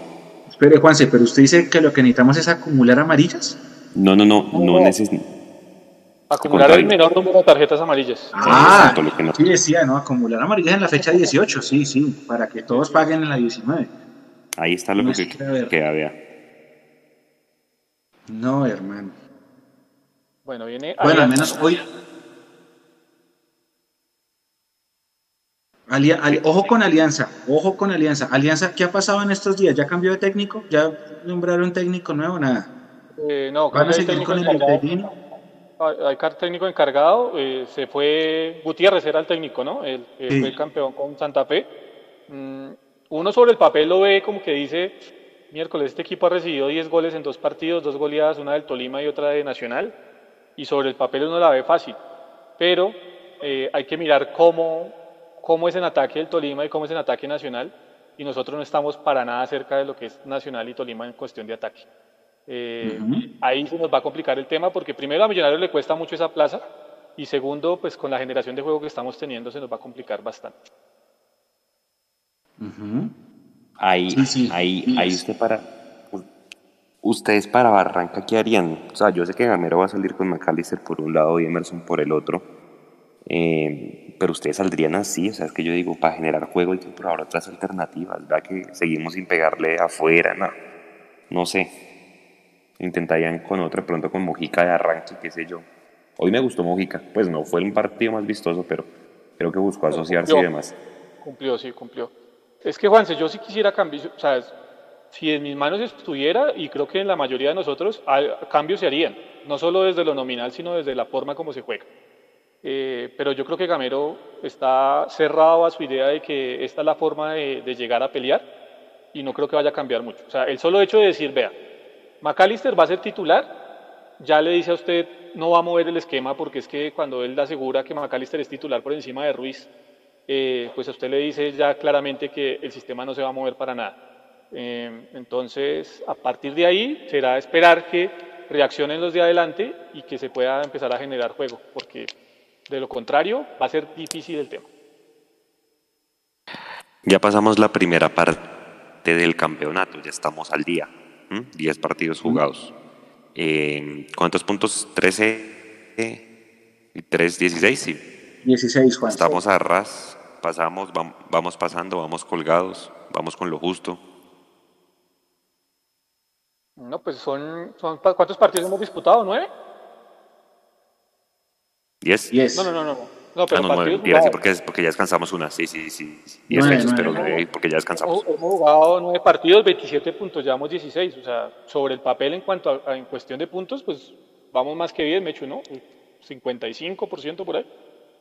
Espere, Juanse, pero usted dice que lo que necesitamos es acumular amarillas. No, no, no, no, necesitamos. Acumular el menor número de tarjetas amarillas. Ah, sí decía, ¿no? Acumular amarillas en la fecha 18, sí, sí, para que todos paguen en la 19. Ahí está lo que queda, vea. No, hermano. Bueno, viene. Bueno, al menos hoy. ojo con Alianza, ojo con Alianza. Alianza, ¿qué ha pasado en estos días? ¿Ya cambió de técnico? ¿Ya nombraron técnico nuevo? Nada. Eh, no, ¿Van a seguir con el? Hay técnico encargado, eh, se fue, Gutiérrez era el técnico, ¿no? Él, fue el campeón con Santa Fe. Mm, uno sobre el papel lo ve como que dice, miércoles este equipo ha recibido 10 goles en dos partidos, dos goleadas, una del Tolima y otra de Nacional, y sobre el papel uno la ve fácil, pero eh, hay que mirar cómo, cómo es en ataque el Tolima y cómo es en ataque Nacional, y nosotros no estamos para nada cerca de lo que es Nacional y Tolima en cuestión de ataque. Eh, ahí se nos va a complicar el tema porque primero a Millonarios le cuesta mucho esa plaza y segundo, pues con la generación de juego que estamos teniendo se nos va a complicar bastante. Ahí, ahí, ahí usted para. Ustedes para Barranca, ¿qué harían? O sea, yo sé que Gamero va a salir con McAllister por un lado y Emerson por el otro. Eh, pero ustedes saldrían así, o sea, es que yo digo, para generar juego hay que probar otras alternativas, ¿verdad? Que seguimos sin pegarle afuera, no, no sé. Intentarían con otro, pronto con Mojica de arranque, qué sé yo. Hoy me gustó Mojica, pues no fue el partido más vistoso, pero creo que buscó asociarse y demás. Cumplió, sí, cumplió. Es que, Juanse, yo sí quisiera cambiar, o sea, si en mis manos estuviera, y creo que en la mayoría de nosotros, cambios se harían, no solo desde lo nominal, sino desde la forma como se juega. Eh, pero yo creo que Gamero está cerrado a su idea de que esta es la forma de, llegar a pelear y no creo que vaya a cambiar mucho. O sea, el solo hecho de decir, vea, McAllister va a ser titular, ya le dice a usted, no va a mover el esquema porque es que cuando él asegura que McAllister es titular por encima de Ruiz, eh, pues a usted le dice ya claramente que el sistema no se va a mover para nada. Eh, entonces, a partir de ahí será esperar que reaccionen los de adelante y que se pueda empezar a generar juego, porque de lo contrario va a ser difícil el tema. Ya pasamos la primera parte del campeonato, ya estamos al día, 10 partidos jugados. Eh, ¿Cuántos puntos? 13 y 3, 16, sí. 16, Juan. Estamos a ras pasamos, vamos pasando, vamos colgados, vamos con lo justo. No, pues son, son ¿cuántos partidos hemos disputado? ¿Nueve? ¿Diez? No, no, no, no. No, pero ah, no, nueve, porque, porque ya descansamos una, sí, sí, sí. Diez fechas, pero nueve, porque ya descansamos. Hemos jugado nueve partidos, 27 puntos, llevamos 16. O sea, sobre el papel en cuanto a, en cuestión de puntos, pues vamos más que bien, Mecho, ¿no? 55% por ahí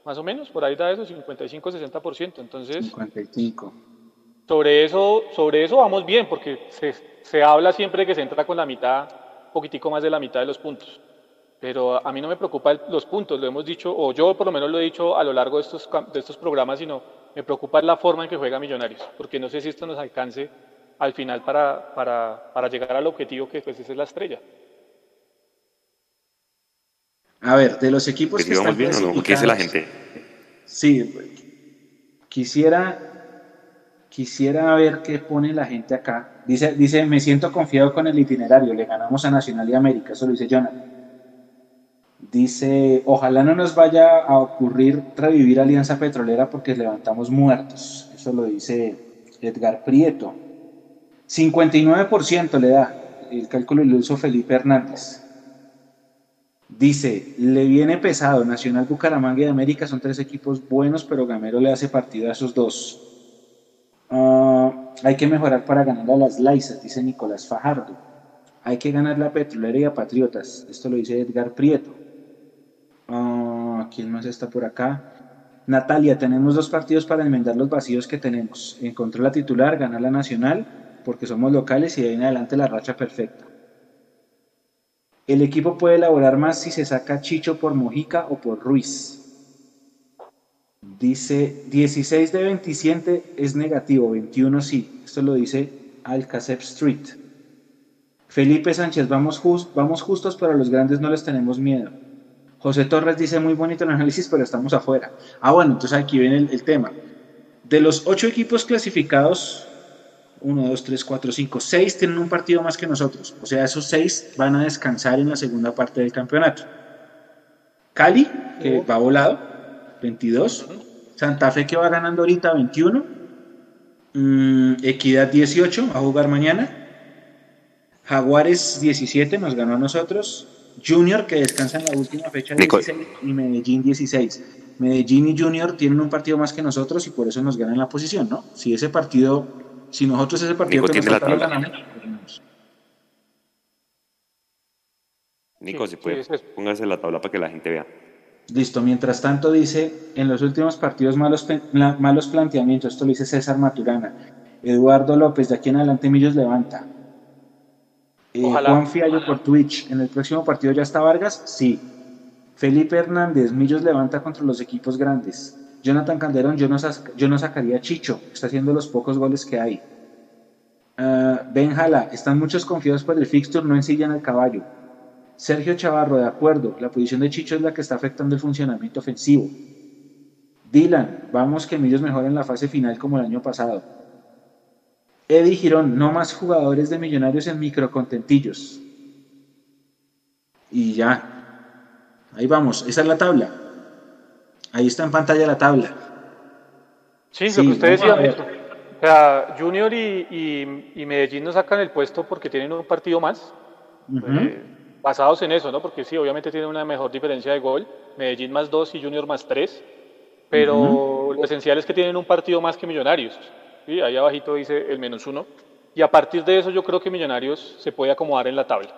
más o menos, por ahí da eso, 55-60%. Entonces, 55. Sobre eso, sobre eso vamos bien, porque se, se habla siempre que se entra con la mitad, un poquitico más de la mitad de los puntos. Pero a mí no me preocupa los puntos, lo hemos dicho, o yo por lo menos lo he dicho a lo largo de estos, de estos programas, sino me preocupa la forma en que juega Millonarios, porque no sé si esto nos alcance al final para, para, para llegar al objetivo que pues, es la estrella. A ver, de los equipos que, están bien, ¿no? ¿Qué dice la gente? Sí, quisiera, quisiera ver qué pone la gente acá. Dice, dice, me siento confiado con el itinerario, le ganamos a Nacional y América, eso lo dice Jonathan. Dice, ojalá no nos vaya a ocurrir revivir Alianza Petrolera porque levantamos muertos. Eso lo dice Edgar Prieto. 59% le da, el cálculo lo hizo Felipe Hernández. Dice, le viene pesado, Nacional Bucaramanga y América son tres equipos buenos, pero Gamero le hace partido a esos dos. hay que mejorar para ganar a las Laisas, dice Nicolás Fajardo. Hay que ganar la petrolera y a Patriotas. Esto lo dice Edgar Prieto. Ah, ¿Quién más está por acá? Natalia, tenemos dos partidos para enmendar los vacíos que tenemos. Encontrar la titular, ganar la nacional, porque somos locales y de ahí en adelante la racha perfecta. El equipo puede elaborar más si se saca Chicho por Mojica o por Ruiz. Dice 16 de 27 es negativo, 21 sí. Esto lo dice Alcacep Street. Felipe Sánchez, vamos, justos, pero a los grandes no les tenemos miedo. José Torres dice muy bonito el análisis, pero estamos afuera. Ah, bueno, entonces aquí viene el, tema. De los ocho equipos clasificados, uno, dos, tres, cuatro, cinco, seis tienen un partido más que nosotros. O sea, esos seis van a descansar en la segunda parte del campeonato. Cali, que va volado, 22. Santa Fe, que va ganando ahorita, 21. Mm, Equidad, 18, va a jugar mañana. Jaguares, 17, nos ganó a nosotros. Junior, que descansa en la última fecha 16, y Medellín 16. Medellín y Junior tienen un partido más que nosotros y por eso nos ganan la posición, ¿no? Si ese partido, si nosotros ese partido Nico, que nos ganamos, Nico, si puede, póngase la tabla para que la gente vea. Listo, mientras tanto dice, en los últimos partidos malos, malos planteamientos, esto lo dice César Maturana. Eduardo López, de aquí en adelante Millos levanta. Eh, Juan Fiallo por Twitch. ¿En el próximo partido ya está Vargas? Sí. Felipe Hernández, Millos levanta contra los equipos grandes. Jonathan Calderón, yo no, sacaría a Chicho, está haciendo los pocos goles que hay. Uh, ben Jala, están muchos confiados por el fixture, no ensillan al caballo. Sergio Chavarro, de acuerdo, la posición de Chicho es la que está afectando el funcionamiento ofensivo. Dylan, vamos que Millos mejore en la fase final como el año pasado. Eddie Girón, no más jugadores de millonarios en microcontentillos. Y ya. Ahí vamos, esa es la tabla. Ahí está en pantalla la tabla. Sí, lo que. O sea, Junior y, Medellín nos sacan el puesto porque tienen un partido más. Eh, basados en eso, ¿no? Porque sí, obviamente tienen una mejor diferencia de gol. Medellín más dos y Junior más tres. Pero lo esencial es que tienen un partido más que Millonarios. Ahí abajito dice el menos uno. Y a partir de eso yo creo que Millonarios se puede acomodar en la tabla.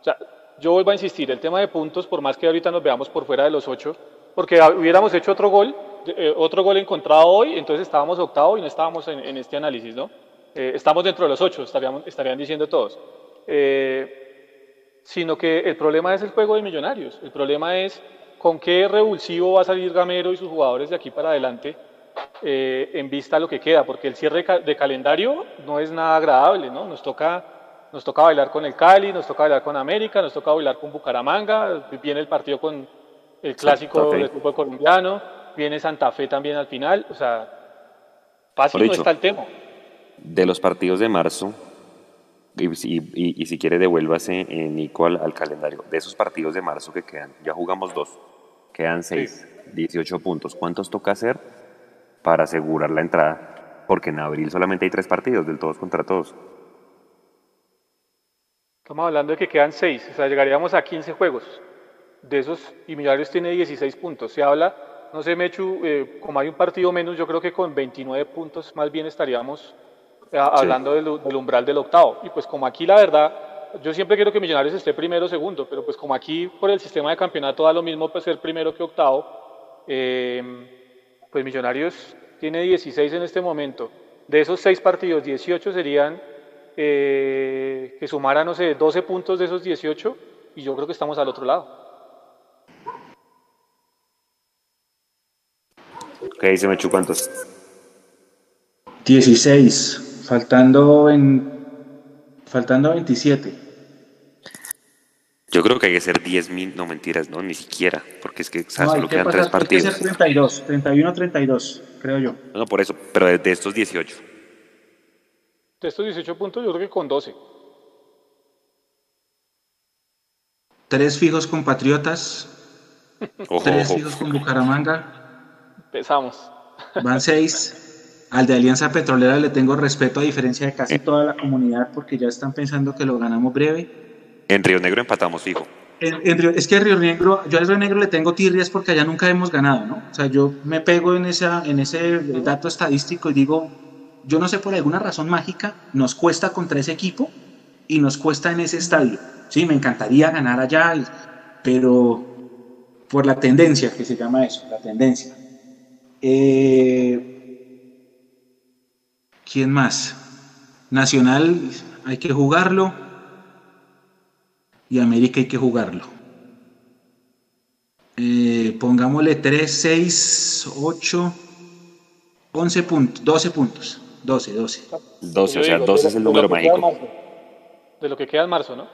O sea, yo vuelvo a insistir, el tema de puntos, por más que ahorita nos veamos por fuera de los ocho, porque hubiéramos hecho otro gol, eh, otro gol encontrado hoy, entonces estábamos octavo y no estábamos en, este análisis, ¿no? Eh, estamos dentro de los ocho, estarían diciendo todos. Eh, sino que el problema es el juego de Millonarios. El problema es con qué revulsivo va a salir Gamero y sus jugadores de aquí para adelante eh, en vista a lo que queda, porque el cierre de calendario no es nada agradable, ¿no? Nos toca, nos toca bailar con el Cali, nos toca bailar con América, nos toca bailar con Bucaramanga, viene el partido con el clásico del fútbol colombiano, viene Santa Fe también al final, o sea, fácil no está el tema. De los partidos de marzo, y, si quiere devuélvase, eh, Nico, al, calendario, de esos partidos de marzo que quedan, ya jugamos dos, quedan seis, 18 puntos, ¿cuántos toca hacer? para asegurar la entrada, porque en abril solamente hay tres partidos del todos contra todos. Estamos hablando de que quedan seis, o sea, llegaríamos a 15 juegos. De esos, y Millonarios tiene 16 puntos. Se habla, no sé, Mechu, eh, como hay un partido menos, yo creo que con 29 puntos más bien estaríamos eh, hablando del, del, umbral del octavo. Y pues como aquí la verdad, yo siempre quiero que Millonarios esté primero o segundo, pero pues como aquí por el sistema de campeonato da lo mismo pues, ser primero que octavo, eh, pues Millonarios tiene 16 en este momento. De esos 6 partidos, 18 serían eh, que sumara, no sé, 12 puntos de esos 18 y yo creo que estamos al otro lado. ¿Qué dice Mechu? ¿Cuántos? 16, faltando, en, faltando 27. Yo creo que hay que ser 10.000, no mentiras, no, ni siquiera, porque es que solo quedan tres partidos. Hay que ser 32, 31, 32, creo yo. No, por eso, pero de, estos 18. De estos 18 puntos, yo creo que con 12. Tres fijos con Patriotas, tres fijos con Bucaramanga. Empezamos. Van seis. Al de Alianza Petrolera le tengo respeto a diferencia de casi toda la comunidad porque ya están pensando que lo ganamos breve. En Río Negro empatamos fijo. es que a Río Negro, yo al Río Negro le tengo tirrias porque allá nunca hemos ganado, ¿no? O sea, yo me pego en, esa, en ese dato estadístico y digo, yo no sé por alguna razón mágica, nos cuesta contra ese equipo y nos cuesta en ese estadio. Sí, me encantaría ganar allá, pero por la tendencia que se llama eso, la tendencia. Eh, ¿Quién más? Nacional hay que jugarlo y América hay que jugarlo. Eh, pongámosle 3, 6, 8, 11 puntos, 12 puntos. 12, 12. 12, o sea, 12 es el número mágico. De lo que queda en marzo, ¿no?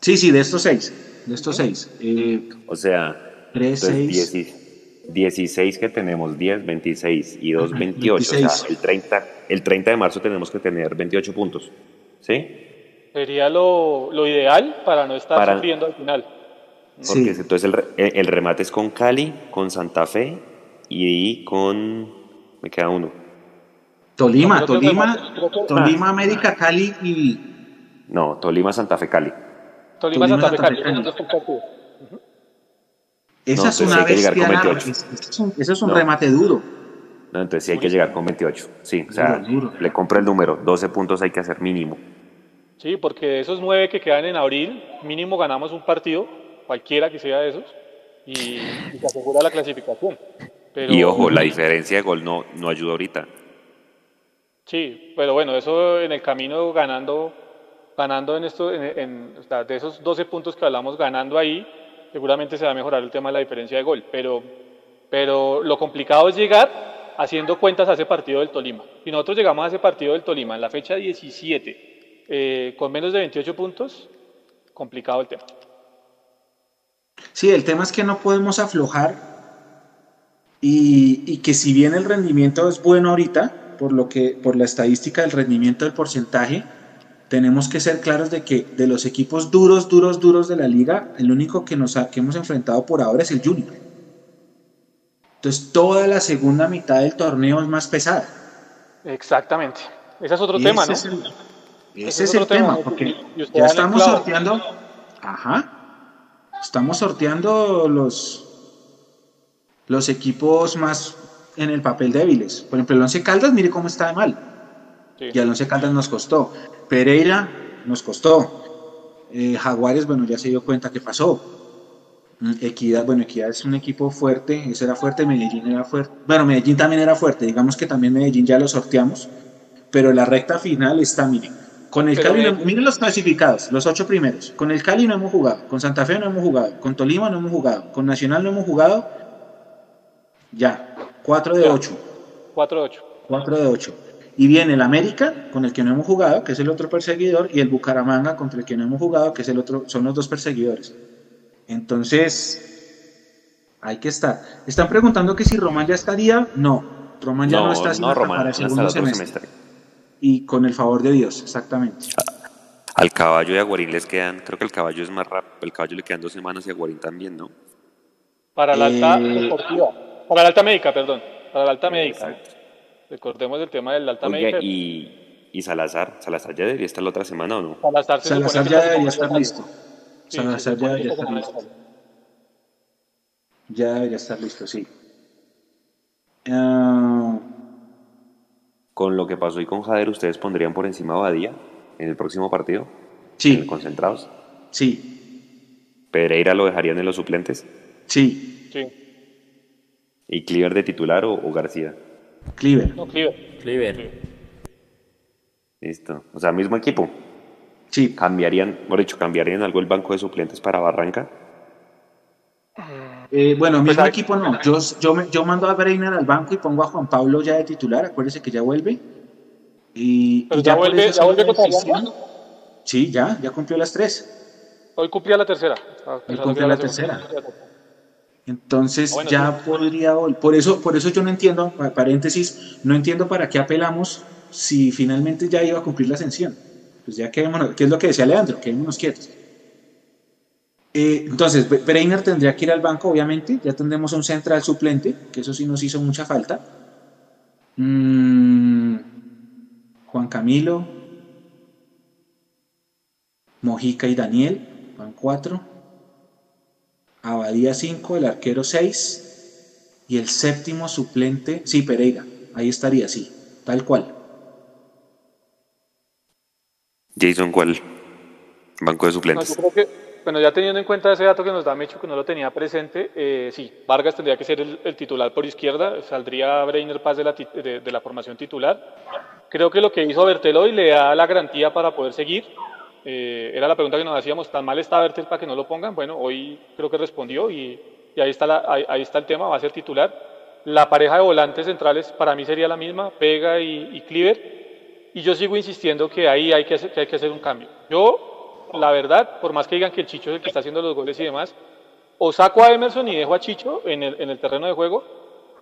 Sí, sí, de estos 6. De estos 6. Eh, o sea, 3, 6. 16 que tenemos, 10, 26 y 2, 28. O sea, el 30, el 30 de marzo tenemos que tener 28 puntos. ¿Sí? Sería lo, lo ideal para no estar para, sufriendo al final. Porque entonces el, el, remate es con Cali, con Santa Fe y con. Me queda uno. Tolima, Tolima, Tolima, América, Cali y. No, Tolima, Santa Fe, Cali. Tolima, Santa, Fe, Cali. Esa es una bestia. Eso es un remate duro. No, entonces sí hay que llegar con 28. Sí, o sea, le compra el número. 12 puntos hay que hacer mínimo. Sí, porque de esos 9 que quedan en abril, mínimo ganamos un partido, cualquiera que sea de esos, y, se asegura la clasificación. y ojo, la diferencia de gol no, no ayuda ahorita. Sí, pero bueno, eso en el camino ganando, ganando en esto, en, de esos 12 puntos que hablamos, ganando ahí, seguramente se va a mejorar el tema de la diferencia de gol, pero, pero lo complicado es llegar haciendo cuentas a ese partido del Tolima. Si nosotros llegamos a ese partido del Tolima en la fecha 17 eh, con menos de 28 puntos, complicado el tema. Sí, el tema es que no podemos aflojar y, y, que si bien el rendimiento es bueno ahorita, por, lo que, por la estadística del rendimiento del porcentaje, tenemos que ser claros de que de los equipos duros, duros, duros de la liga, el único que, nos que hemos enfrentado por ahora es el Junior. Entonces toda la segunda mitad del torneo es más pesada. Exactamente. Ese es otro tema, ¿no? ese es, el tema, porque ya estamos sorteando, ajá, estamos sorteando los, los equipos más en el papel débiles. Por ejemplo, el Once Caldas, mire cómo está de mal. Y al Once Caldas nos costó. Pereira nos costó. Eh, Jaguares, bueno, ya se dio cuenta que pasó. Mm, Equidad, bueno, Equidad es un equipo fuerte, ese era fuerte, Medellín era fuerte. Bueno, Medellín también era fuerte, digamos que también Medellín ya lo sorteamos, pero la recta final está, miren, con el Cali, miren los clasificados, los ocho primeros. Con el Cali no hemos jugado, con Santa Fe no hemos jugado, con Tolima no hemos jugado, con Nacional no hemos jugado. Ya, cuatro de ocho. Cuatro de ocho. Cuatro de ocho. Y viene el América, con el que no hemos jugado, que es el otro perseguidor, y el Bucaramanga, contra el que no hemos jugado, que es el otro, son los dos perseguidores. Entonces, hay que estar. Están preguntando que si Román ya estaría. No, Román ya no, está no, para el segundo semestre. Y con el favor de Dios, exactamente. Al caballo y a Guarín les quedan, creo que el caballo es más rápido, el caballo le quedan dos semanas y a Guarín también, ¿no? Para la alta eh, deportiva, para la alta médica, perdón, para la alta médica. Recordemos el tema del alta médica. Y, y Salazar, Salazar ya debería estar la otra semana o no? Salazar, Salazar ya debería estar listo. Salazar ya debería estar listo. Ya debería estar listo, sí. Ah. Con lo que pasó y con Jader, ¿ustedes pondrían por encima a Badía en el próximo partido? Sí. ¿En concentrados? Sí. ¿Pereira lo dejarían en los suplentes? Sí. Sí. ¿Y Cleaver de titular o García? Cleaver. No, Cleaver. Cleaver. Listo. O sea, mismo equipo. Sí. ¿Cambiarían, por dicho, cambiarían algo el banco de suplentes para Barranca? Eh, bueno, mismo pues equipo no. Yo, yo, yo mando a Breiner al banco y pongo a Juan Pablo ya de titular. Acuérdese que ya vuelve. Y, ya, vuelve, ya vuelve Sí, ya, ya cumplió las tres. Hoy cumplía la tercera. Hoy cumplió la tercera. Entonces ah, ya podría, por eso, por eso yo no entiendo, paréntesis, no entiendo para qué apelamos si finalmente ya iba a cumplir la ascensión. Pues ya quedémonos, ¿qué es lo que decía Leandro? Quedémonos quietos. Eh, entonces, Breiner tendría que ir al banco, obviamente, ya tendremos un central suplente, que eso sí nos hizo mucha falta. Mm, Juan Camilo, Mojica y Daniel, van cuatro. Abadía 5, el arquero 6 y el séptimo suplente, sí, Pereira, ahí estaría, sí, tal cual. Jason, ¿cuál? Banco de suplentes. No, que, bueno, ya teniendo en cuenta ese dato que nos da Mecho, que no lo tenía presente, eh, sí, Vargas tendría que ser el, titular por izquierda, saldría Breiner Paz de la, de, de la formación titular. Creo que lo que hizo Berteloy le da la garantía para poder seguir eh, era la pregunta que nos hacíamos, ¿tan mal está Bertel para que no lo pongan? Bueno, hoy creo que respondió y, ahí, está ahí, está el tema, va a ser titular. La pareja de volantes centrales para mí sería la misma, Pega y, y y yo sigo insistiendo que ahí hay que, hacer, que hay que hacer un cambio. Yo, la verdad, por más que digan que el Chicho es el que está haciendo los goles y demás, o saco a Emerson y dejo a Chicho en el, en el terreno de juego,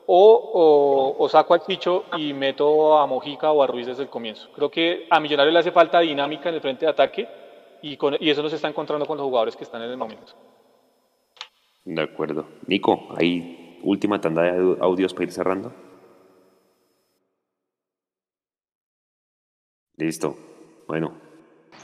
o, o, saco a Chicho y meto a Mojica o a Ruiz desde el comienzo. Creo que a Millonarios le hace falta dinámica en el frente de ataque y, con, y eso no se está encontrando con los jugadores que están en el momento. De acuerdo. Nico, ahí última tanda de audios para ir cerrando. Listo. Bueno.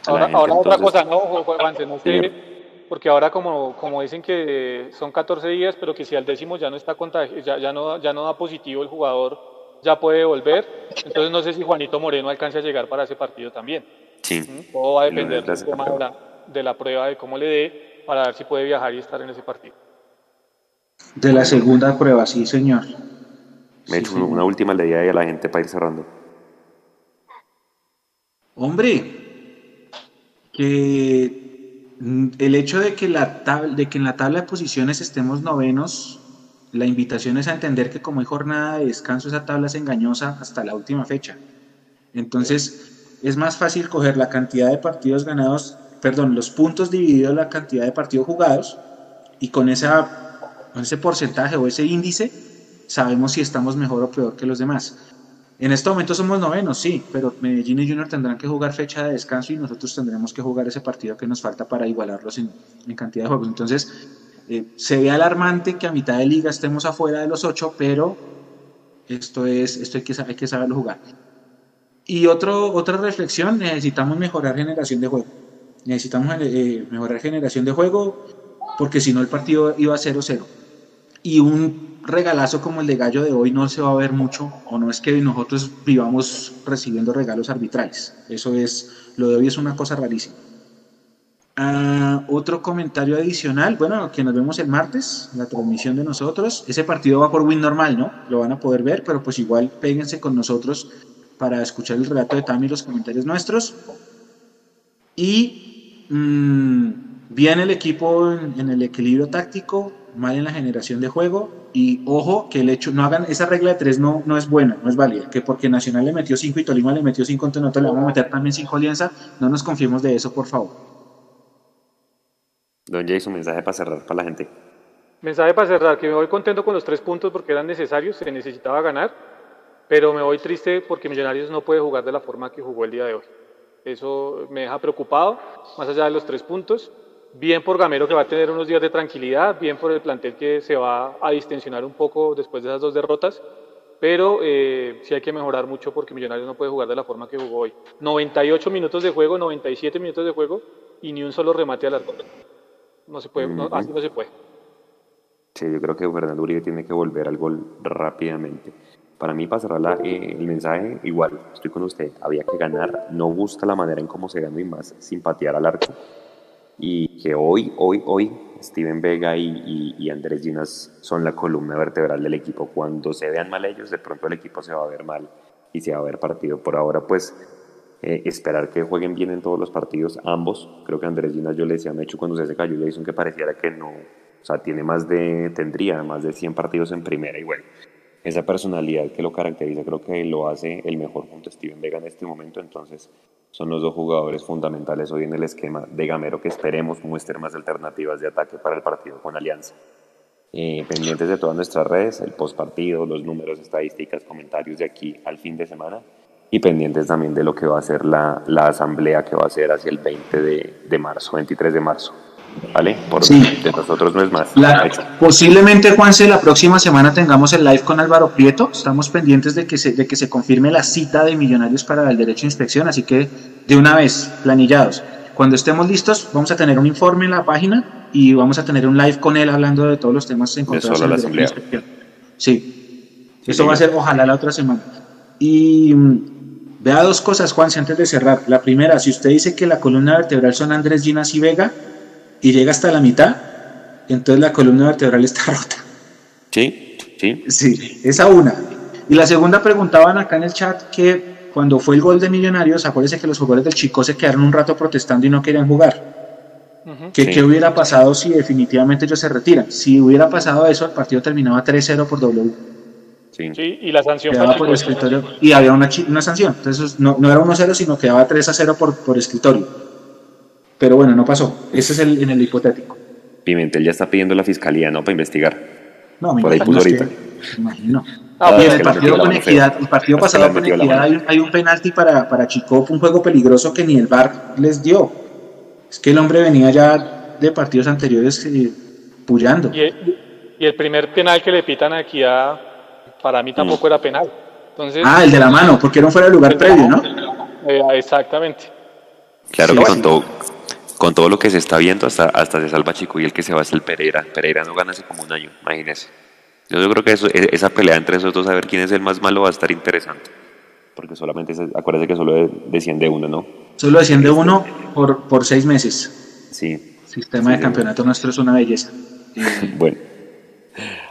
Ahora, otra cosa, ¿no, Juanse? No sé, porque ahora como, como dicen que son 14 días, pero que si al décimo ya no está ya, ya, no, ya no da positivo el jugador, ya puede volver. Entonces no sé si Juanito Moreno alcance a llegar para ese partido también. Sí. Todo va a depender de la, de la prueba, de cómo le dé, para ver si puede viajar y estar en ese partido. De la segunda prueba, sí, señor. Me he hecho una última ley a la gente para ir cerrando. Hombre, que el hecho de que, la de que en la tabla de posiciones estemos novenos, la invitación es a entender que como hay jornada de descanso, esa tabla es engañosa hasta la última fecha. Entonces, es más fácil coger la cantidad de partidos ganados, perdón, los puntos divididos la cantidad de partidos jugados, y con ese porcentaje o ese índice, sabemos si estamos mejor o peor que los demás. En este momento somos novenos, sí, pero Medellín y Junior tendrán que jugar fecha de descanso y nosotros tendremos que jugar ese partido que nos falta para igualarlos en, cantidad de juegos. Entonces, eh, se ve alarmante que a mitad de liga estemos afuera de los ocho, pero esto, es, esto hay, que, hay que saberlo jugar. Y otro, otra reflexión, necesitamos mejorar generación de juego. Necesitamos eh, mejorar generación de juego porque si no el partido iba a 0-0. Y un regalazo como el de Gallo de hoy no se va a ver mucho, o no es que nosotros vivamos recibiendo regalos arbitrales. Eso es, lo de hoy es una cosa rarísima. Ah, otro comentario adicional, bueno, que nos vemos el martes, la transmisión de nosotros. Ese partido va por win normal, ¿no? Lo van a poder ver, pero pues igual péguense con nosotros para escuchar el relato de Tami y los comentarios nuestros. Y mm, bien el equipo en el equilibrio táctico, mal en la generación de juego y ojo que el hecho, no hagan, esa regla de tres no, no es buena, no es válida, que porque Nacional le metió cinco y Tolima le metió cinco, entonces nosotros le vamos a meter también cinco alianza, no nos confiemos de eso, por favor. Don Jason, mensaje para cerrar para la gente. Mensaje para cerrar, que me voy contento con los tres puntos porque eran necesarios, se necesitaba ganar, pero me voy triste porque Millonarios no puede jugar de la forma que jugó el día de hoy. Eso me deja preocupado, más allá de los tres puntos bien por Gamero que va a tener unos días de tranquilidad, bien por el plantel que se va a distensionar un poco después de esas dos derrotas, pero eh, sí hay que mejorar mucho porque Millonarios no puede jugar de la forma que jugó hoy. 98 minutos de juego, 97 minutos de juego y ni un solo remate al arco. No se puede, así no se puede. Sí, yo creo que Fernando Uribe tiene que volver al gol rápidamente. Para mí, para cerrar el mensaje, igual, estoy con usted, había que ganar. No gusta la manera en cómo se ganó y más simpatía al arco y que hoy, hoy, hoy Steven Vega y, Andrés Ginas son la columna vertebral del equipo. Cuando se vean mal ellos, de pronto el equipo se va a ver mal y se va a ver partido. Por ahora, pues, eh, esperar que jueguen bien en todos los partidos, ambos. Creo que Andrés Ginas, yo le decía a hecho cuando se cayó Jason que pareciera que no, o sea, tiene más de, tendría más de 100 partidos en primera y bueno, esa personalidad que lo caracteriza creo que lo hace el mejor junto a Steven Vega en este momento, entonces son los dos jugadores fundamentales hoy en el esquema de Gamero que esperemos muestren más alternativas de ataque para el partido con Alianza. Eh, pendientes de todas nuestras redes, el post partido, los números, estadísticas, comentarios de aquí al fin de semana y pendientes también de lo que va a ser la, la asamblea que va a ser hacia el 20 de, de marzo, 23 de marzo. ¿Vale? Por sí. de nosotros no es más. posiblemente, Juanse, la próxima semana tengamos el live con Álvaro Prieto. Estamos pendientes de que, se, de que se confirme la cita de Millonarios para el derecho de inspección, así que de una vez, planillados. Cuando estemos listos, vamos a tener un informe en la página y vamos a tener un live con él hablando de todos los temas encontrados en el derecho de inspección. Sí, eso va a ser ojalá la otra semana. Y Vea dos cosas, Juan, antes de cerrar. La primera, si usted dice que la columna vertebral son Andrés, Ginas y Vega y llega hasta la mitad, entonces la columna vertebral está rota. Sí, sí. Sí, esa una. Y la segunda preguntaban acá en el chat que cuando fue el gol de Millonarios, acuérdense que los jugadores del Chico se quedaron un rato protestando y no querían jugar. ¿Qué, hubiera pasado si definitivamente ellos se retiran? Si hubiera pasado eso, el partido terminaba 3-0 por W. Sí. y la sanción por escritorio, Y había una, una sanción. Entonces no, no era 1-0, sino quedaba 3-0 por, por escritorio. Pero bueno, no pasó. Ese es el, en el hipotético. Pimentel ya está pidiendo la fiscalía, ¿no? Para investigar. No, me Por ahí puso ahorita. imagino. Ah, y en el partido con Equidad, el partido pasado con Equidad hay, hay, un penalti para, para Chico, un juego peligroso que ni el VAR les dio. Es que el hombre venía ya de partidos anteriores eh, puyando. Y el, primer penal que le pitan a Equidad, para mí tampoco era penal. Entonces, ah, el de la mano, porque un fuera de lugar previo, ¿no? Eh, exactamente. Claro que con todo, con todo lo que se está viendo, hasta, hasta se salva Chico y el que se va es el Pereira. Pereira no gana hace como un año, imagínese. Yo, creo que eso, e, esa pelea entre esos dos, a ver quién es el más malo, va a estar interesante. Porque solamente, acuérdese que solo desciende uno, ¿no? Solo desciende uno por, por seis meses. Sí. El sistema de campeonato nuestro es una belleza. bueno.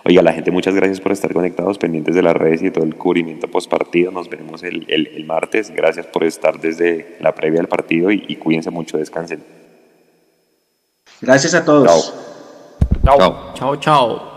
Oiga, la gente, muchas gracias por estar conectados, pendientes de las redes y todo el cubrimiento post partido. Nos veremos el, el, martes. Gracias por estar desde la previa del partido y cuídense mucho, descansen. Gracias a todos. Chao. Chao, chao.